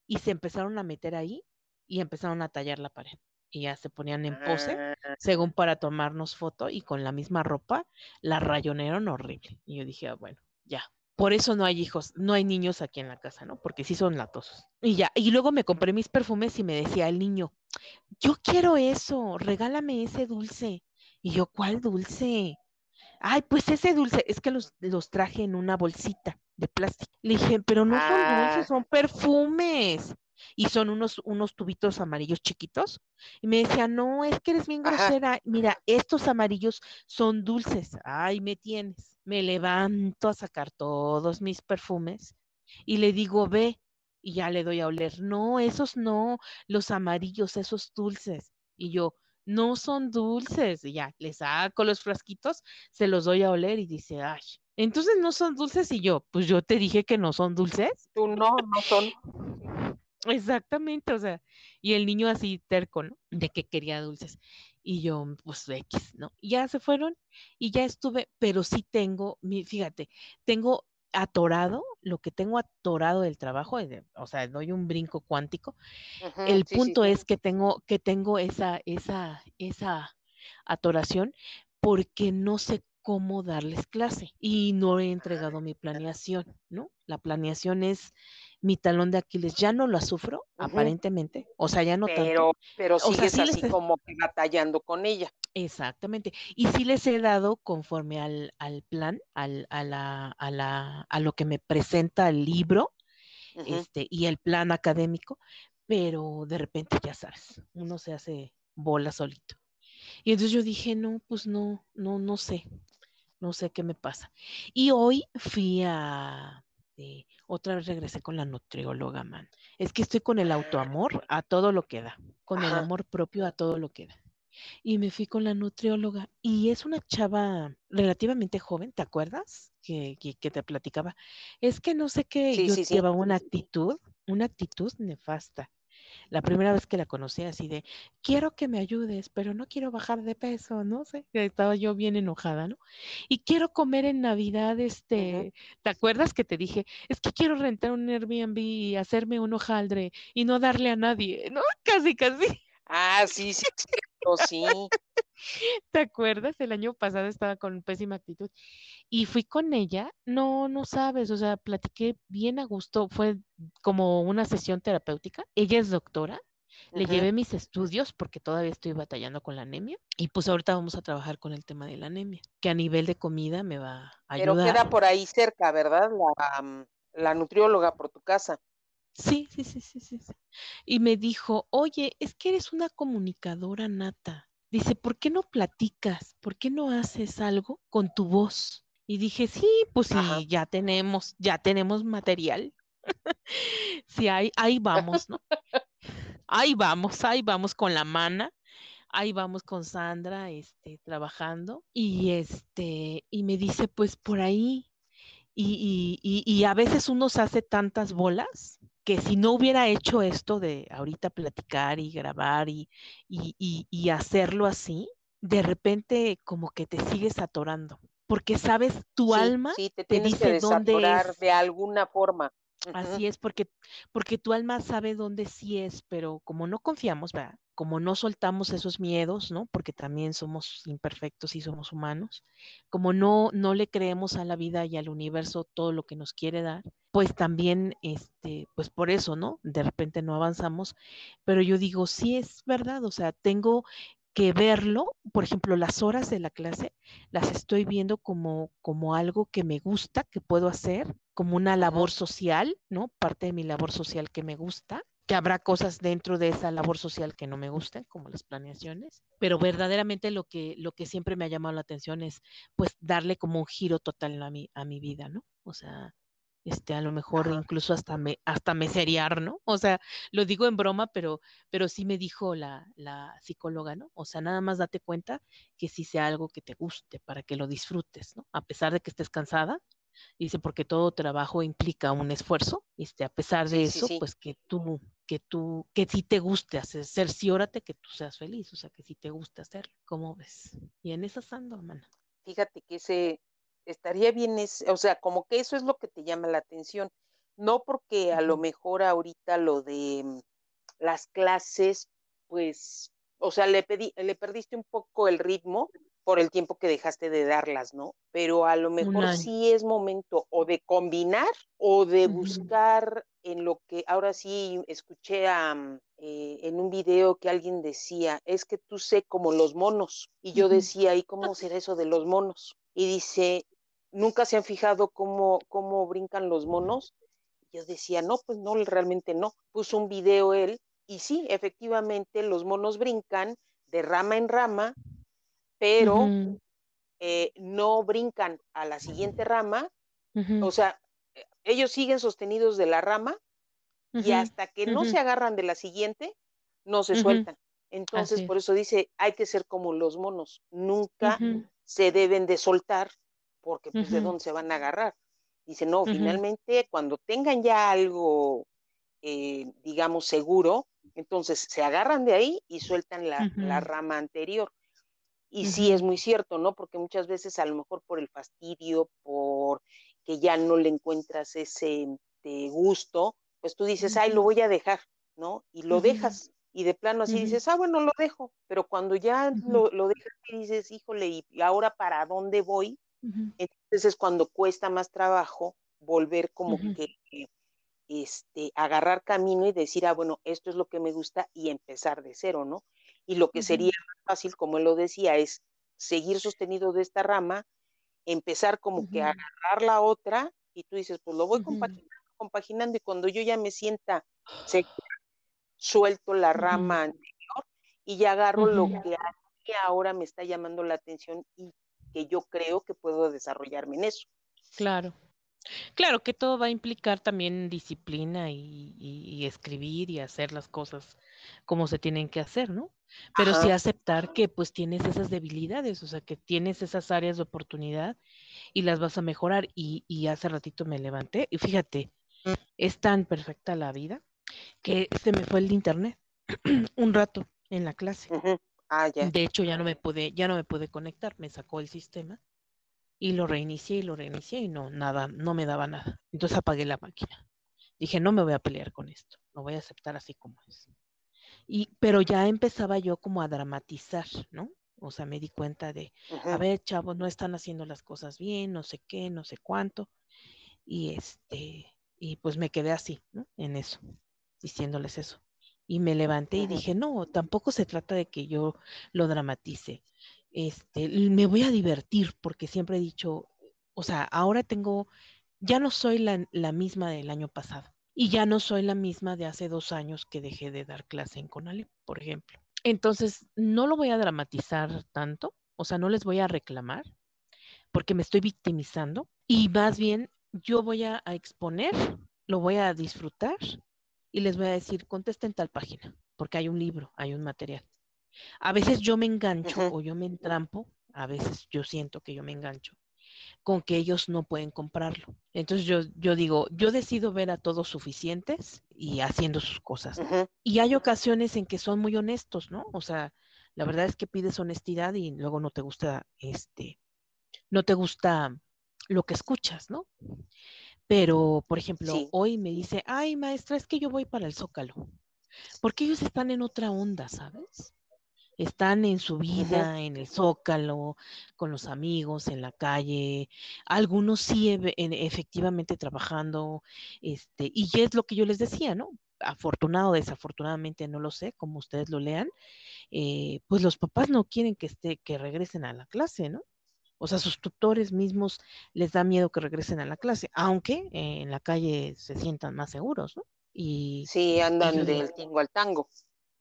y se empezaron a meter ahí y empezaron a tallar la pared. Y ya se ponían en pose, ah. según para tomarnos foto, y con la misma ropa la rayonaron horrible. Y yo dije, ah, bueno, ya, por eso no hay hijos, no hay niños aquí en la casa, ¿no? Porque sí son latosos. Y ya, y luego me compré mis perfumes y me decía el niño, yo quiero eso, regálame ese dulce. Y yo, ¿cuál dulce? Ay, pues ese dulce, es que los, los traje en una bolsita de plástico. Le dije, pero no son dulces, ah. son perfumes y son unos, unos tubitos amarillos chiquitos. Y me decía, no, es que eres bien grosera. Mira, estos amarillos son dulces. Ay, me tienes. Me levanto a sacar todos mis perfumes y le digo, ve, y ya le doy a oler. No, esos no, los amarillos, esos dulces. Y yo, no son dulces. Y ya, le saco los frasquitos, se los doy a oler y dice, ay, entonces no son dulces. Y yo, pues yo te dije que no son dulces. Tú no, no son. Exactamente, o sea, y el niño así terco, ¿no? De que quería dulces. Y yo, pues X, ¿no? ya se fueron y ya estuve, pero sí tengo, fíjate, tengo atorado, lo que tengo atorado del trabajo, o sea, doy un brinco cuántico. el punto es que tengo, que tengo esa, esa, esa atoración porque no sé cómo darles clase y no he entregado mi planeación, ¿no? La planeación es mi talón de Aquiles. Ya no la sufro, aparentemente, o sea, ya no pero, tanto. Pero sigues así como batallando con ella. Exactamente. Y sí les he dado conforme al, al plan, al, a, la, a, la, a lo que me presenta el libro este, y el plan académico, pero de repente ya sabes, uno se hace bola solito. Y entonces yo dije, no, pues no, no, no sé, no sé qué me pasa. Y hoy fui a, este, otra vez regresé con la nutrióloga, man. Es que estoy con el autoamor a todo lo que da, con el amor propio a todo lo que da. Y me fui con la nutrióloga y es una chava relativamente joven, ¿te acuerdas? Que, que, te platicaba. Es que no sé qué, yo llevaba una actitud, una actitud nefasta la primera vez que la conocí así de, quiero que me ayudes, pero no quiero bajar de peso, no sé, estaba yo bien enojada, ¿no? Y quiero comer en Navidad, este, ¿te acuerdas que te dije, es que quiero rentar un Airbnb y hacerme un hojaldre y no darle a nadie, ¿no? Casi, casi. Ah, sí, sí, sí. ¿Te acuerdas? El año pasado estaba con pésima actitud y fui con ella. No, no sabes, o sea, platiqué bien a gusto. Fue como una sesión terapéutica. Ella es doctora. Le llevé mis estudios porque todavía estoy batallando con la anemia y pues ahorita vamos a trabajar con el tema de la anemia, que a nivel de comida me va a ayudar. Pero queda por ahí cerca, ¿verdad? La, la nutrióloga por tu casa. Sí, sí, sí, sí, sí. Y me dijo, oye, es que eres una comunicadora nata. Dice, ¿por qué no platicas? ¿Por qué no haces algo con tu voz? Y dije, sí, pues sí, ya tenemos, ya tenemos material. sí, ahí, ahí vamos, ¿no? ahí vamos, ahí vamos con la mana, ahí vamos con Sandra, este, trabajando, y este, y me dice, pues por ahí, y, y, y, y a veces uno se hace tantas bolas que si no hubiera hecho esto de ahorita platicar y grabar y, y, hacerlo así, de repente como que te sigues atorando, porque sabes, tu alma te, dice dónde es. de alguna forma. Así es, porque, porque tu alma sabe dónde sí es, pero como no confiamos, como no soltamos esos miedos, ¿no? Porque también somos imperfectos y somos humanos, como no, no le creemos a la vida y al universo todo lo que nos quiere dar, pues también, este, pues por eso, ¿no? De repente no avanzamos, pero yo digo, sí es verdad, o sea, tengo que verlo, por ejemplo, las horas de la clase, las estoy viendo como, como algo que me gusta, que puedo hacer, como una labor social, ¿no? Parte de mi labor social que me gusta, que habrá cosas dentro de esa labor social que no me gusten, como las planeaciones, pero verdaderamente lo que, lo que siempre me ha llamado la atención es pues darle como un giro total a mi, a mi vida, ¿no? O sea, este, a lo mejor incluso hasta me, hasta meseriar, ¿no? O sea, lo digo en broma, pero, pero sí me dijo la, la psicóloga, ¿no? O sea, nada más date cuenta que sí sea algo que te guste para que lo disfrutes, ¿no? A pesar de que estés cansada, dice, porque todo trabajo implica un esfuerzo, este, a pesar de eso, pues que tú, que tú, que sí te guste hacer, cerciórate que tú seas feliz, o sea, que sí te guste hacerlo, ¿cómo ves? Y en esa ando, hermana. Fíjate que ese, estaría bien, es, o sea, como que eso es lo que te llama la atención, no porque a lo mejor ahorita lo de mm, las clases, pues, o sea, le, pedí, le perdiste un poco el ritmo, por el tiempo que dejaste de darlas, ¿no? Pero a lo mejor sí es momento o de combinar o de buscar en lo que ahora sí escuché mm, eh, en un video que alguien decía, es que tú sé como los monos. Y yo decía, ¿y cómo será eso de los monos? Y dice, ¿nunca se han fijado cómo, cómo brincan los monos? yo decía, no, pues no, realmente no. Puso un video él y sí, efectivamente los monos brincan de rama en rama pero eh, no brincan a la siguiente rama, o sea, eh, ellos siguen sostenidos de la rama y hasta que no se agarran de la siguiente, no se sueltan. Entonces, por eso dice, hay que ser como los monos, nunca se deben de soltar, porque pues de dónde se van a agarrar. Dice, no, finalmente cuando tengan ya algo, eh, digamos, seguro, entonces se agarran de ahí y sueltan la rama anterior. Y sí es muy cierto, ¿no? Porque muchas veces a lo mejor por el fastidio, por que ya no le encuentras ese gusto, pues tú dices, ay, lo voy a dejar, ¿no? Y lo dejas. Y de plano así dices, ah, bueno, lo dejo. Pero cuando ya lo, lo, dejas y dices, híjole, ¿y ahora para dónde voy? Entonces es cuando cuesta más trabajo volver como que este, agarrar camino y decir, ah, bueno, esto es lo que me gusta y empezar de cero, ¿no? Y lo que sería más fácil, como él lo decía, es seguir sostenido de esta rama, empezar como que a agarrar la otra y tú dices, pues lo voy compaginando, y cuando yo ya me sienta suelto la rama anterior y ya agarro lo que ahora me está llamando la atención y que yo creo que puedo desarrollarme en eso. Claro. Claro que todo va a implicar también disciplina y, escribir y hacer las cosas como se tienen que hacer, ¿no? Pero sí aceptar que pues tienes esas debilidades, o sea, que tienes esas áreas de oportunidad y las vas a mejorar. Y, hace ratito me levanté y fíjate, es tan perfecta la vida que se me fue el internet un rato en la clase. Ah, de hecho, ya no me pude, ya no me pude conectar, me sacó el sistema y lo reinicié y lo reinicié y no, nada, no me daba nada. Entonces apagué la máquina. Dije, no me voy a pelear con esto, lo voy a aceptar así como es. Y, pero ya empezaba yo como a dramatizar, ¿no? O sea, me di cuenta de, a ver, chavos, no están haciendo las cosas bien, no sé qué, no sé cuánto. Y este, y pues me quedé así, ¿no? En eso, diciéndoles eso. Y me levanté y dije, no, tampoco se trata de que yo lo dramatice este, me voy a divertir porque siempre he dicho, o sea, ahora tengo, ya no soy la, misma del año pasado y ya no soy la misma de hace dos años que dejé de dar clase en Conale, por ejemplo. Entonces, no lo voy a dramatizar tanto, o sea, no les voy a reclamar porque me estoy victimizando y más bien yo voy a, exponer, lo voy a disfrutar y les voy a decir, contesten tal página, porque hay un libro, hay un material. A veces yo me engancho o yo me entrampo, a veces yo siento que yo me engancho con que ellos no pueden comprarlo. Entonces yo, yo digo, yo decido ver a todos suficientes y haciendo sus cosas. Y hay ocasiones en que son muy honestos, ¿no? O sea, la verdad es que pides honestidad y luego no te gusta, este, no te gusta lo que escuchas, ¿no? Pero, por ejemplo, hoy me dice, ay, maestra, es que yo voy para el Zócalo. Porque ellos están en otra onda, ¿sabes? Están en su vida, en el zócalo, con los amigos, en la calle, algunos sí efectivamente trabajando, este, y es lo que yo les decía, ¿no? Afortunado o desafortunadamente, no lo sé, como ustedes lo lean, eh, pues los papás no quieren que esté, que regresen a la clase, ¿no? O sea, sus tutores mismos les da miedo que regresen a la clase, aunque en la calle se sientan más seguros, ¿no? Y, sí, andan del tingo al tango.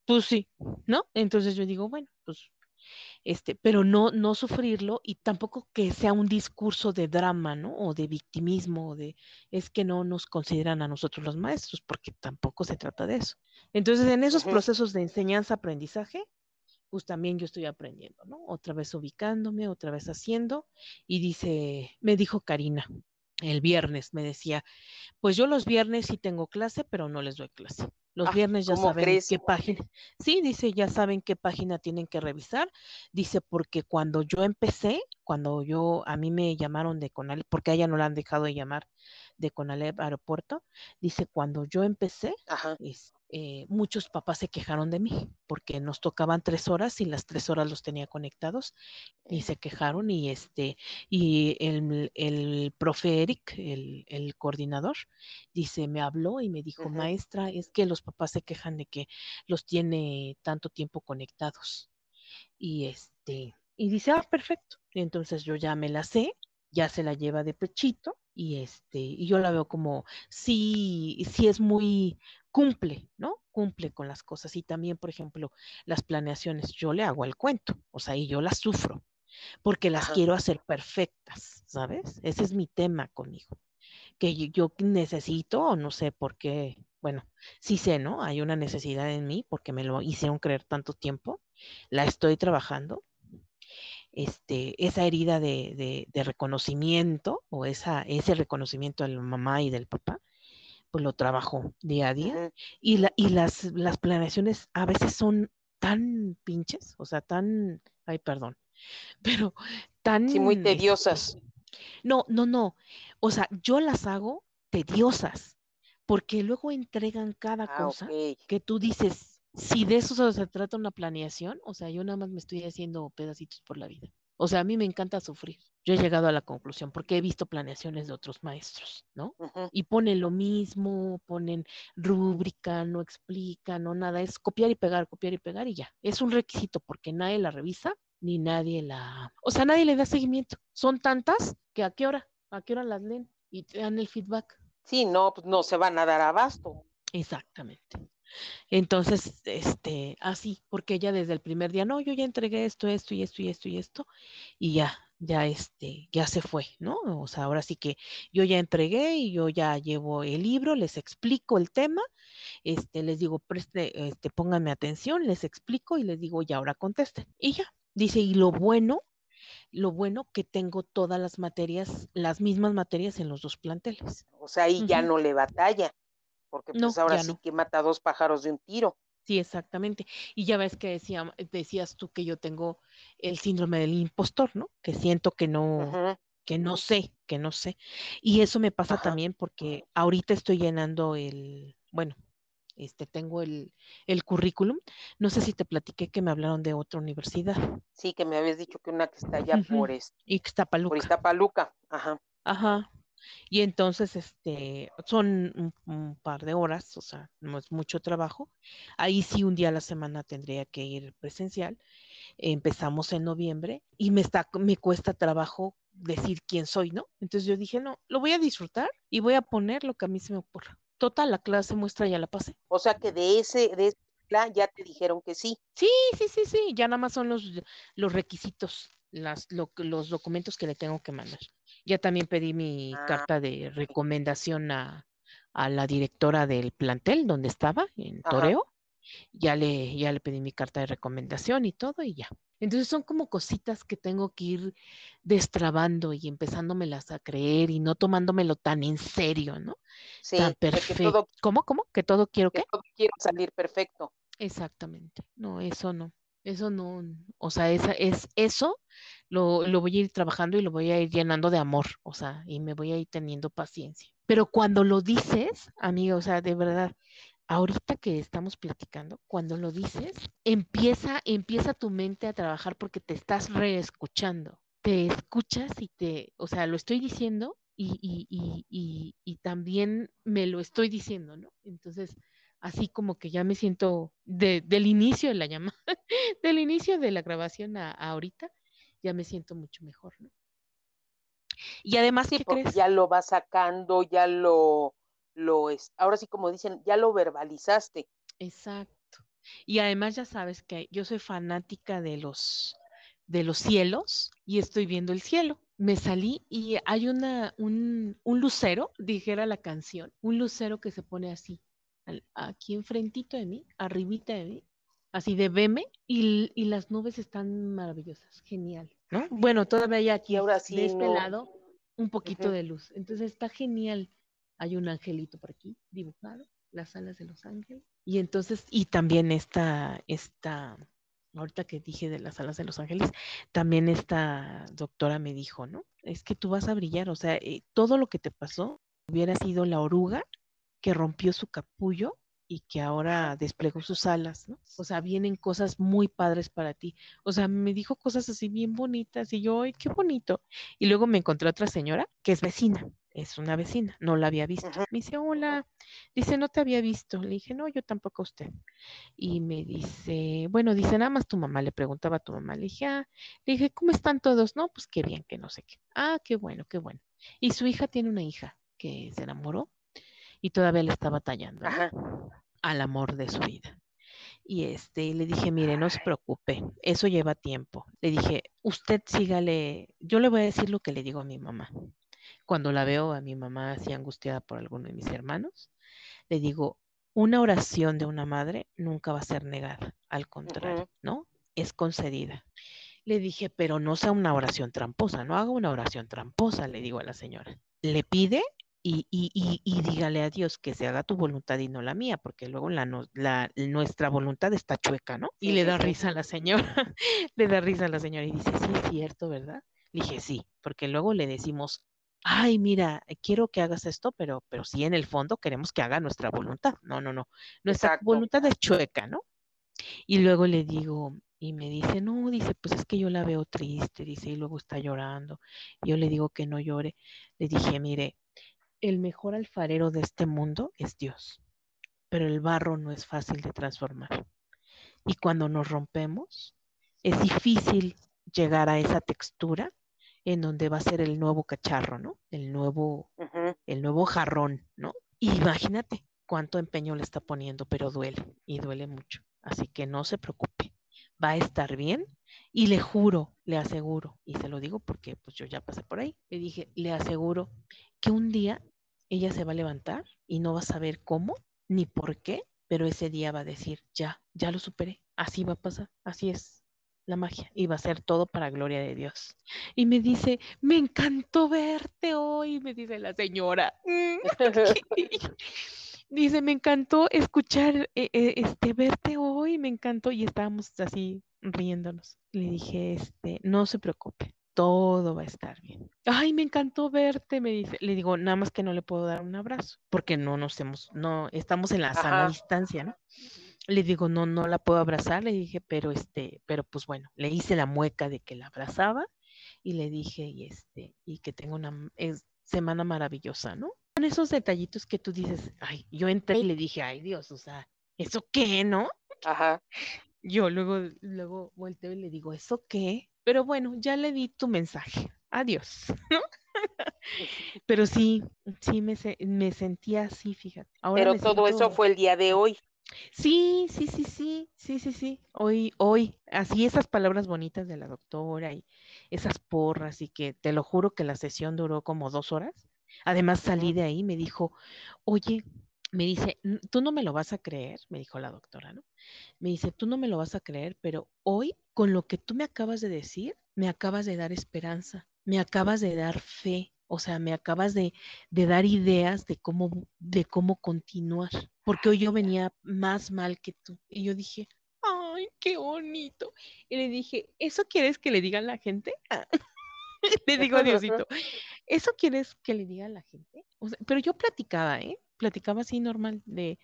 Pues sí, ¿no? Entonces yo digo, bueno, pues este, pero no, no sufrirlo y tampoco que sea un discurso de drama, ¿no? O de victimismo, o de es que no nos consideran a nosotros los maestros, porque tampoco se trata de eso. Entonces, en esos procesos de enseñanza-aprendizaje, pues también yo estoy aprendiendo, ¿no? Otra vez ubicándome, otra vez haciendo, y dice, me dijo Karina, el viernes me decía, pues yo los viernes sí tengo clase, pero no les doy clase. Los ah, viernes ya saben qué página. Sí, dice, ya saben qué página tienen que revisar. Dice, porque cuando yo empecé, cuando yo, a mí me llamaron de Conalep, porque a ella no la han dejado de llamar de Conalep Aeropuerto, dice, cuando yo empecé, eh, muchos papás se quejaron de mí, porque nos tocaban tres horas y las tres horas los tenía conectados y se quejaron y este, y el, el profe Eric, el, el, coordinador, dice, me habló y me dijo, maestra, es que los papás se quejan de que los tiene tanto tiempo conectados. Y este, y dice, ah, perfecto. entonces yo ya me la sé, ya se la lleva de pechito y este, y yo la veo como sí, sí es muy cumple, ¿no? Cumple con las cosas. Y también, por ejemplo, las planeaciones, yo le hago el cuento, o sea, y yo las sufro, porque las quiero hacer perfectas, ¿sabes? Ese es mi tema conmigo. Que yo necesito, o no sé por qué, bueno, sí sé, ¿no? Hay una necesidad en mí porque me lo hicieron creer tanto tiempo, la estoy trabajando, este, esa herida de, reconocimiento o esa, ese reconocimiento de la mamá y del papá, pues lo trabajo día a día. Y, la, y las, las planeaciones a veces son tan pinches, o sea, tan, ay, perdón, pero tan... Sí, muy tediosas. Este, no, no, no. O sea, yo las hago tediosas, porque luego entregan cada ah, cosa que tú dices, si de eso se trata una planeación, o sea, yo nada más me estoy haciendo pedacitos por la vida. O sea, a mí me encanta sufrir. Yo he llegado a la conclusión porque he visto planeaciones de otros maestros, ¿no? Y ponen lo mismo, ponen rúbrica, no explican, no nada, es copiar y pegar, copiar y pegar y ya. Es un requisito porque nadie la revisa ni nadie la, o sea, nadie le da seguimiento. Son tantas que a qué hora, a qué hora las leen y te dan el feedback. Sí, no, pues no se van a dar abasto. Exactamente. Entonces, este, así, porque ella desde el primer día, no, yo ya entregué esto, esto y esto y esto y esto, y ya, ya este, ya se fue, ¿no? O sea, ahora sí que yo ya entregué y yo ya llevo el libro, les explico el tema, este, les digo, preste, este, pónganme atención, les explico y les digo, y ahora contesten. Y ya, dice, y lo bueno, lo bueno que tengo todas las materias, las mismas materias en los dos planteles. O sea, ahí ya no le batalla porque pues ahora sí que mata dos pájaros de un tiro. Sí, exactamente. Y ya ves que decía, decías tú que yo tengo el síndrome del impostor, ¿no? Que siento que no, que no sé, que no sé. Y eso me pasa también porque ahorita estoy llenando el, bueno, este, tengo el, el, currículum. No sé si te platiqué que me hablaron de otra universidad. Sí, que me habías dicho que una que está allá por, este, Ixtapaluca. por Ixtapaluca. Ajá. Ajá. Y entonces, este, son un, par de horas, o sea, no es mucho trabajo. Ahí sí un día a la semana tendría que ir presencial. Empezamos en noviembre y me está, me cuesta trabajo decir quién soy, ¿no? Entonces yo dije, no, lo voy a disfrutar y voy a poner lo que a mí se me ocurra. Total, la clase muestra ya la pasé. O sea que de ese, de ese plan ya te dijeron que sí. Sí, sí, sí, sí, ya nada más son los, los requisitos, las, los documentos que le tengo que mandar. Ya también pedí mi ah, carta de recomendación a, la directora del plantel donde estaba, en Toreo. Ya le, ya le pedí mi carta de recomendación y todo y ya. Entonces son como cositas que tengo que ir destrabando y empezándomelas a creer y no tomándomelo tan en serio, ¿no? Sí, tan perfecto. ¿Cómo, cómo? ¿Que todo quiero que Todo quiero salir perfecto. Exactamente. No, eso no. Eso no, o sea, esa, es eso lo, lo, voy a ir trabajando y lo voy a ir llenando de amor, o sea, y me voy a ir teniendo paciencia. Pero cuando lo dices, amiga, o sea, de verdad, ahorita que estamos platicando, cuando lo dices, empieza, empieza tu mente a trabajar porque te estás reescuchando. Te escuchas y te, o sea, lo estoy diciendo y, y, y, y, también me lo estoy diciendo, ¿no? Entonces, así como que ya me siento del inicio de la llamada, del inicio de la grabación a, ahorita, ya me siento mucho mejor, ¿no? Y además, ¿qué crees? Ya lo va sacando, ya lo, lo es. Ahora sí, como dicen, ya lo verbalizaste. Exacto. Y además ya sabes que yo soy fanática de los de los cielos y estoy viendo el cielo. Me salí y hay una, un, un lucero, dijera la canción, un lucero que se pone así, aquí enfrentito de mí, arribita de mí, así de veme, y, y las nubes están maravillosas, genial, ¿no? Bueno, todavía hay aquí, ahora sí, de este lado, un poquito de luz. Entonces está genial. Hay un angelito por aquí dibujado, las alas de los ángeles. Y entonces, y también esta, esta, ahorita que dije de las alas de los ángeles, también esta doctora me dijo, ¿no? Es que tú vas a brillar, o sea, eh, todo lo que te pasó hubiera sido la oruga que rompió su capullo y que ahora desplegó sus alas, ¿no? O sea, vienen cosas muy padres para ti. O sea, me dijo cosas así bien bonitas y yo, ¡ay, qué bonito! Y luego me encontré otra señora que es vecina, es una vecina, no la había visto. Me dice, hola, dice, no te había visto. Le dije, no, yo tampoco a usted. Y me dice, bueno, dice, nada más tu mamá, le preguntaba a tu mamá. Le dije, ah, le dije, ¿cómo están todos? No, pues qué bien, que no sé qué. Ah, qué bueno, qué bueno. Y su hija tiene una hija que se enamoró y todavía le estaba tallando al amor de su vida. Y este, le dije, mire, no se preocupe, eso lleva tiempo. Le dije, usted sígale, yo le voy a decir lo que le digo a mi mamá. Cuando la veo a mi mamá así angustiada por alguno de mis hermanos, le digo, una oración de una madre nunca va a ser negada, al contrario, ¿no? Es concedida. Le dije, pero no sea una oración tramposa, no haga una oración tramposa, le digo a la señora. Le pide y, y, y, dígale a Dios que se haga tu voluntad y no la mía, porque luego la, la nuestra voluntad está chueca, ¿no? Y le da risa a la señora, le da risa a la señora y dice, sí, es cierto, ¿verdad? Le dije, sí, porque luego le decimos, ay, mira, quiero que hagas esto, pero, pero sí en el fondo queremos que haga nuestra voluntad. No, no, no. Nuestra voluntad es chueca, ¿no? Y luego le digo, y me dice, no, dice, pues es que yo la veo triste, dice, y luego está llorando. yo le digo que no llore. Le dije, mire, el mejor alfarero de este mundo es Dios, pero el barro no es fácil de transformar. Y cuando nos rompemos, es difícil llegar a esa textura en donde va a ser el nuevo cacharro, ¿no? El nuevo, el nuevo jarrón, ¿no? imagínate cuánto empeño le está poniendo, pero duele y duele mucho. Así que no se preocupe, va a estar bien y le juro, le aseguro, y se lo digo porque pues yo ya pasé por ahí, le dije, le aseguro que un día ella se va a levantar y no va a saber cómo ni por qué, pero ese día va a decir, ya, ya lo superé, así va a pasar, así es la magia y va a ser todo para gloria de Dios. Y me dice, me encantó verte hoy, me dice la señora. dice, me encantó escuchar, eh, eh, este, verte hoy, me encantó y estábamos así riéndonos. Le dije, este, no se preocupe, todo va a estar bien. Ay, me encantó verte, me dice. Le digo, nada más que no le puedo dar un abrazo, porque no nos hemos, no, estamos en la sana distancia, ¿no? Le digo, no, no la puedo abrazar, le dije, pero este, pero pues bueno, le hice la mueca de que la abrazaba y le dije, y este, y que tengo una semana maravillosa, ¿no? Con esos detallitos que tú dices, ay, yo entré y le dije, ay Dios, o sea, ¿eso qué, no? Ajá. Yo luego, luego volteo y le digo, ¿eso qué? Pero bueno, ya le di tu mensaje. Adiós. Pero sí, sí me, me sentía así, fíjate. Pero todo eso fue el día de hoy. Sí, sí, sí, sí, sí, sí, sí. Hoy, hoy, así esas palabras bonitas de la doctora y esas porras y que te lo juro que la sesión duró como dos horas. Además salí de ahí, me dijo, oye, me dice, tú no me lo vas a creer, me dijo la doctora, ¿no? Me dice, tú no me lo vas a creer, pero hoy, con lo que tú me acabas de decir, me acabas de dar esperanza, me acabas de dar fe, o sea, me acabas de, de dar ideas de cómo, de cómo continuar, porque hoy yo venía más mal que tú. Y yo dije, ay, qué bonito. Y le dije, ¿eso quieres que le diga a la gente? le digo Diosito, ¿eso quieres que le diga a la gente? pero yo platicaba, ¿eh? Platicaba así normal de,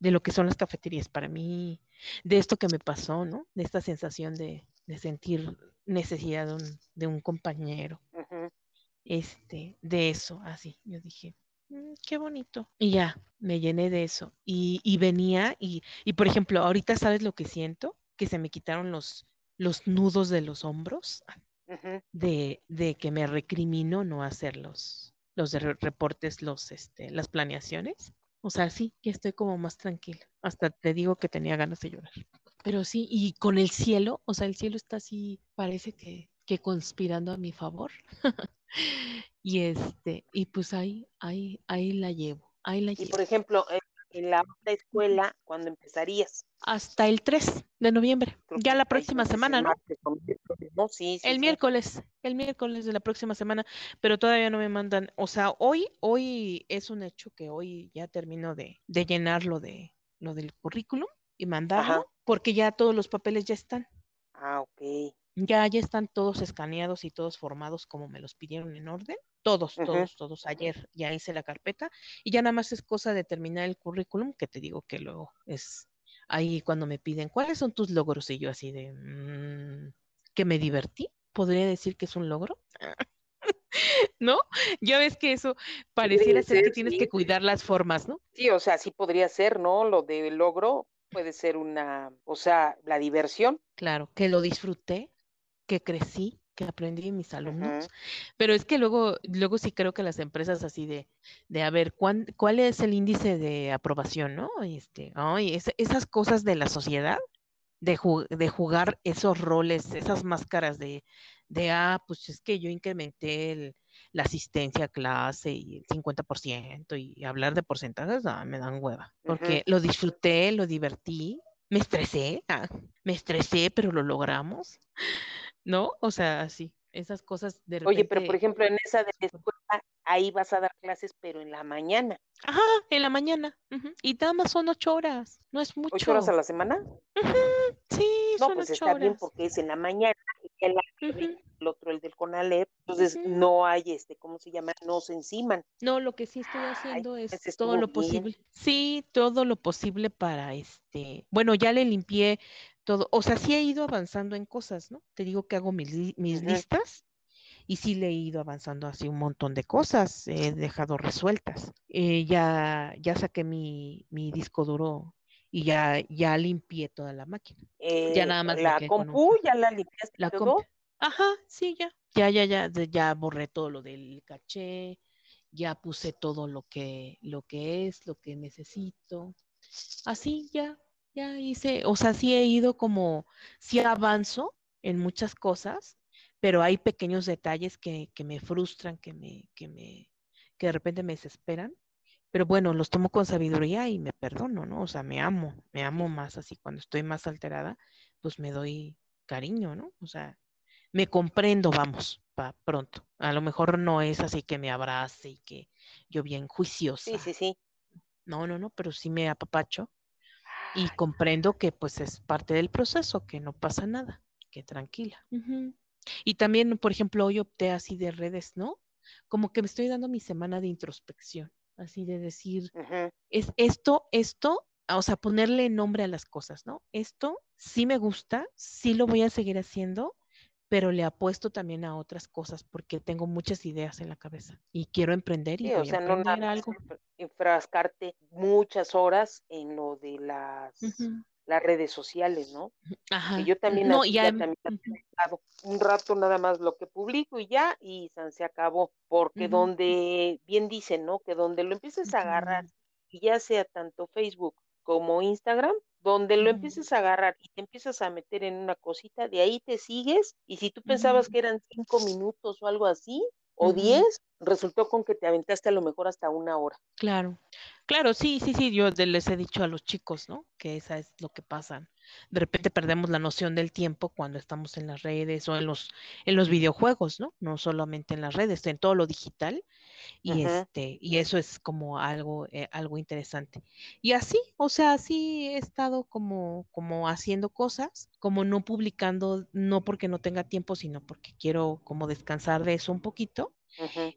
lo que son las cafeterías para mí, de esto que me pasó, ¿no? De esta sensación de, sentir necesidad de un, compañero. Este, de eso, así. Yo dije, mm, qué bonito. Y ya, me llené de eso. Y, venía, y, y, por ejemplo, ahorita sabes lo que siento, que se me quitaron los, los nudos de los hombros, de, de que me recrimino no hacerlos los de reportes, los, este, las planeaciones. O sea, sí, ya estoy como más tranquila. Hasta te digo que tenía ganas de llorar. Pero sí, y con el cielo, o sea, el cielo está así, parece que, que conspirando a mi favor. y este, y pues ahí, ahí, ahí la llevo, ahí la y por ejemplo, en la otra escuela, ¿cuándo empezarías? Hasta el 3 de noviembre, ya la próxima semana, ¿no? ¿no? Sí, el miércoles, el miércoles de la próxima semana, pero todavía no me mandan, o sea, hoy, hoy es un hecho que hoy ya termino de, de llenar lo de lo del currículum y mandarlo, porque ya todos los papeles ya están. Ah, ok. Ya, ya están todos escaneados y todos formados como me los pidieron en orden. Todos, todos, todos. Ayer ya hice la carpeta y ya nada más es cosa de terminar el currículum, que te digo que luego es ahí cuando me piden, ¿cuáles son tus logros? Y yo así de, mmm, que me divertí. ¿Podría decir que es un logro? ¿No? Ya ves que eso pareciera ser, que tienes que cuidar las formas, ¿no? Sí, o sea, sí podría ser, ¿no? Lo de logro puede ser una, o sea, la diversión. Claro, que lo disfruté, que crecí, que aprendí en mis alumnos, pero es que luego, luego sí creo que las empresas así de, de a ver, ¿cuál, cuál es el índice de aprobación, ¿no? Este, ay, esas cosas de la sociedad, de, de jugar esos roles, esas máscaras de, de, ah, pues es que yo incrementé la asistencia a clase y el 50% y hablar de porcentajes, ah, me dan hueva, porque lo disfruté, lo divertí, me estresé, ah, me estresé, pero lo logramos, ¿no? O sea, sí, esas cosas de repente... Oye, pero por ejemplo, en esa de la escuela, ahí vas a dar clases, pero en la mañana. Ajá, en la mañana. Y nada más son ocho horas, no es mucho. ¿Ocho horas a la semana? Sí, no, pues está bien porque es en la mañana y el, otro, el del CONALEP, entonces no hay este, ¿cómo se llama? No se enciman. No, lo que sí estoy haciendo es todo lo posible. Sí, todo lo posible para este, bueno, ya le limpié todo, o sea, sí he ido avanzando en cosas, ¿no? Te digo que hago mis, mis listas y sí le he ido avanzando así un montón de cosas, he dejado resueltas. Eh, ya, ya saqué mi, mi disco duro y ya, ya limpié toda la máquina. ya eh, nada más. La compu, ya la limpiaste la todo. Ajá, sí, ya. Ya, ya, ya, ya borré todo lo del caché, ya puse todo lo que, lo que es, lo que necesito. Así ya, ya hice, o sea, sí he ido como, sí avanzo en muchas cosas, pero hay pequeños detalles que, que me frustran, que me, que me, que de repente me desesperan pero bueno, los tomo con sabiduría y me perdono, ¿no? O sea, me amo, me amo más así. Cuando estoy más alterada, pues me doy cariño, ¿no? O sea, me comprendo, vamos, para pronto. A lo mejor no es así que me abrace y que yo bien juiciosa. Sí, sí, sí. No, no, no, pero sí me apapacho y comprendo que pues es parte del proceso, que no pasa nada, que tranquila. Y también, por ejemplo, hoy opté así de redes, ¿no? Como que me estoy dando mi semana de introspección así de decir, es esto, esto, o sea, ponerle nombre a las cosas, ¿no? Esto sí me gusta, sí lo voy a seguir haciendo, pero le apuesto también a otras cosas porque tengo muchas ideas en la cabeza y quiero emprender y o sea, no algo. enfrascarte muchas horas en lo de las las redes sociales, ¿no? Ajá. yo también, no, ya, también un rato nada más lo que publico y ya, y se acabó, porque donde, bien dicen, ¿no? Que donde lo empieces a agarrar, ya sea tanto Facebook como Instagram, donde lo empieces a agarrar y te empiezas a meter en una cosita, de ahí te sigues, y si tú pensabas que eran cinco minutos o algo así, o diez, resultó con que te aventaste a lo mejor hasta una hora. Claro, claro, sí, sí, sí, yo les he dicho a los chicos, ¿no? Que esa es lo que pasa. De repente perdemos la noción del tiempo cuando estamos en las redes o en los, en los videojuegos, ¿no? No solamente en las redes, en todo lo digital. Y este, y eso es como algo, eh, algo interesante. Y así, o sea, así he estado como, como haciendo cosas, como no publicando, no porque no tenga tiempo, sino porque quiero como descansar de eso un poquito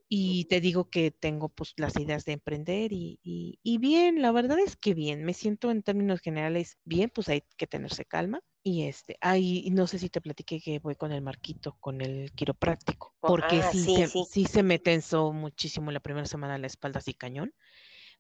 y te digo que tengo pues las ideas de emprender y, y, bien, la verdad es que bien, me siento en términos generales bien, pues hay que tenerse calma. Y este, ahí no sé si te platiqué que voy con el marquito, con el quiropráctico, porque ah, sí, se, sí. se me tensó muchísimo la primera semana la espalda así cañón.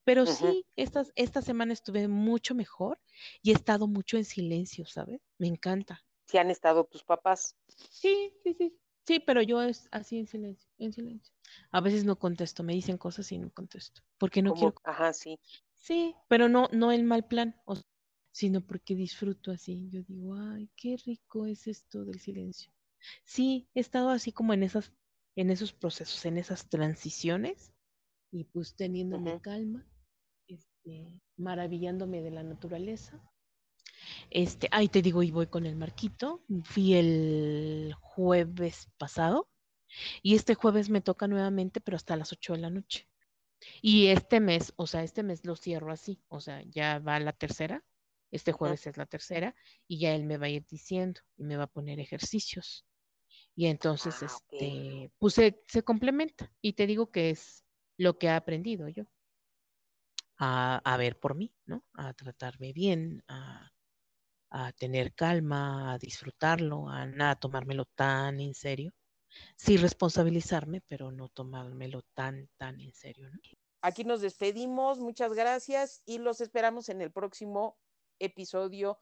Pero sí, estas, esta semana estuve mucho mejor y he estado mucho en silencio, ¿sabes? Me encanta. ¿Sí han estado tus papás? Sí, sí, sí. Sí, pero yo es así en silencio, en silencio. A veces no contesto, me dicen cosas y no contesto, porque no quiero. Ajá, sí. Sí, pero no, no el mal plan, sino porque disfruto así. Yo digo, ay, qué rico es esto del silencio. Sí, he estado así como en esas, en esos procesos, en esas transiciones, y pues teniéndome calma, este, maravillándome de la naturaleza. Este, ahí te digo, y voy con el marquito. Fui el jueves pasado y este jueves me toca nuevamente, pero hasta las 8 de la noche. Y este mes, o sea, este mes lo cierro así, o sea, ya va la tercera, este jueves es la tercera, y ya él me va a ir diciendo y me va a poner ejercicios. Y entonces, ah, este, pues se, complementa. Y te digo que es lo que he aprendido yo. A, a ver por mí, ¿no? A tratarme bien, a, a tener calma, a disfrutarlo, a nada tomármelo tan en serio. Sí responsabilizarme, pero no tomármelo tan, tan en serio. Aquí nos despedimos, muchas gracias y los esperamos en el próximo episodio.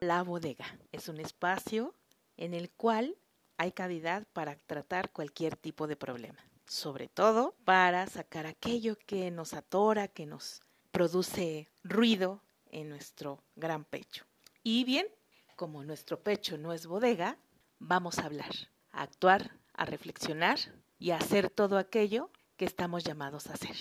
La bodega es un espacio en el cual hay cavidad para tratar cualquier tipo de problema, sobre todo para sacar aquello que nos atora, que nos produce ruido en nuestro gran pecho. Y bien, como nuestro pecho no es bodega, vamos a hablar, a actuar, a reflexionar y a hacer todo aquello que estamos llamados a hacer.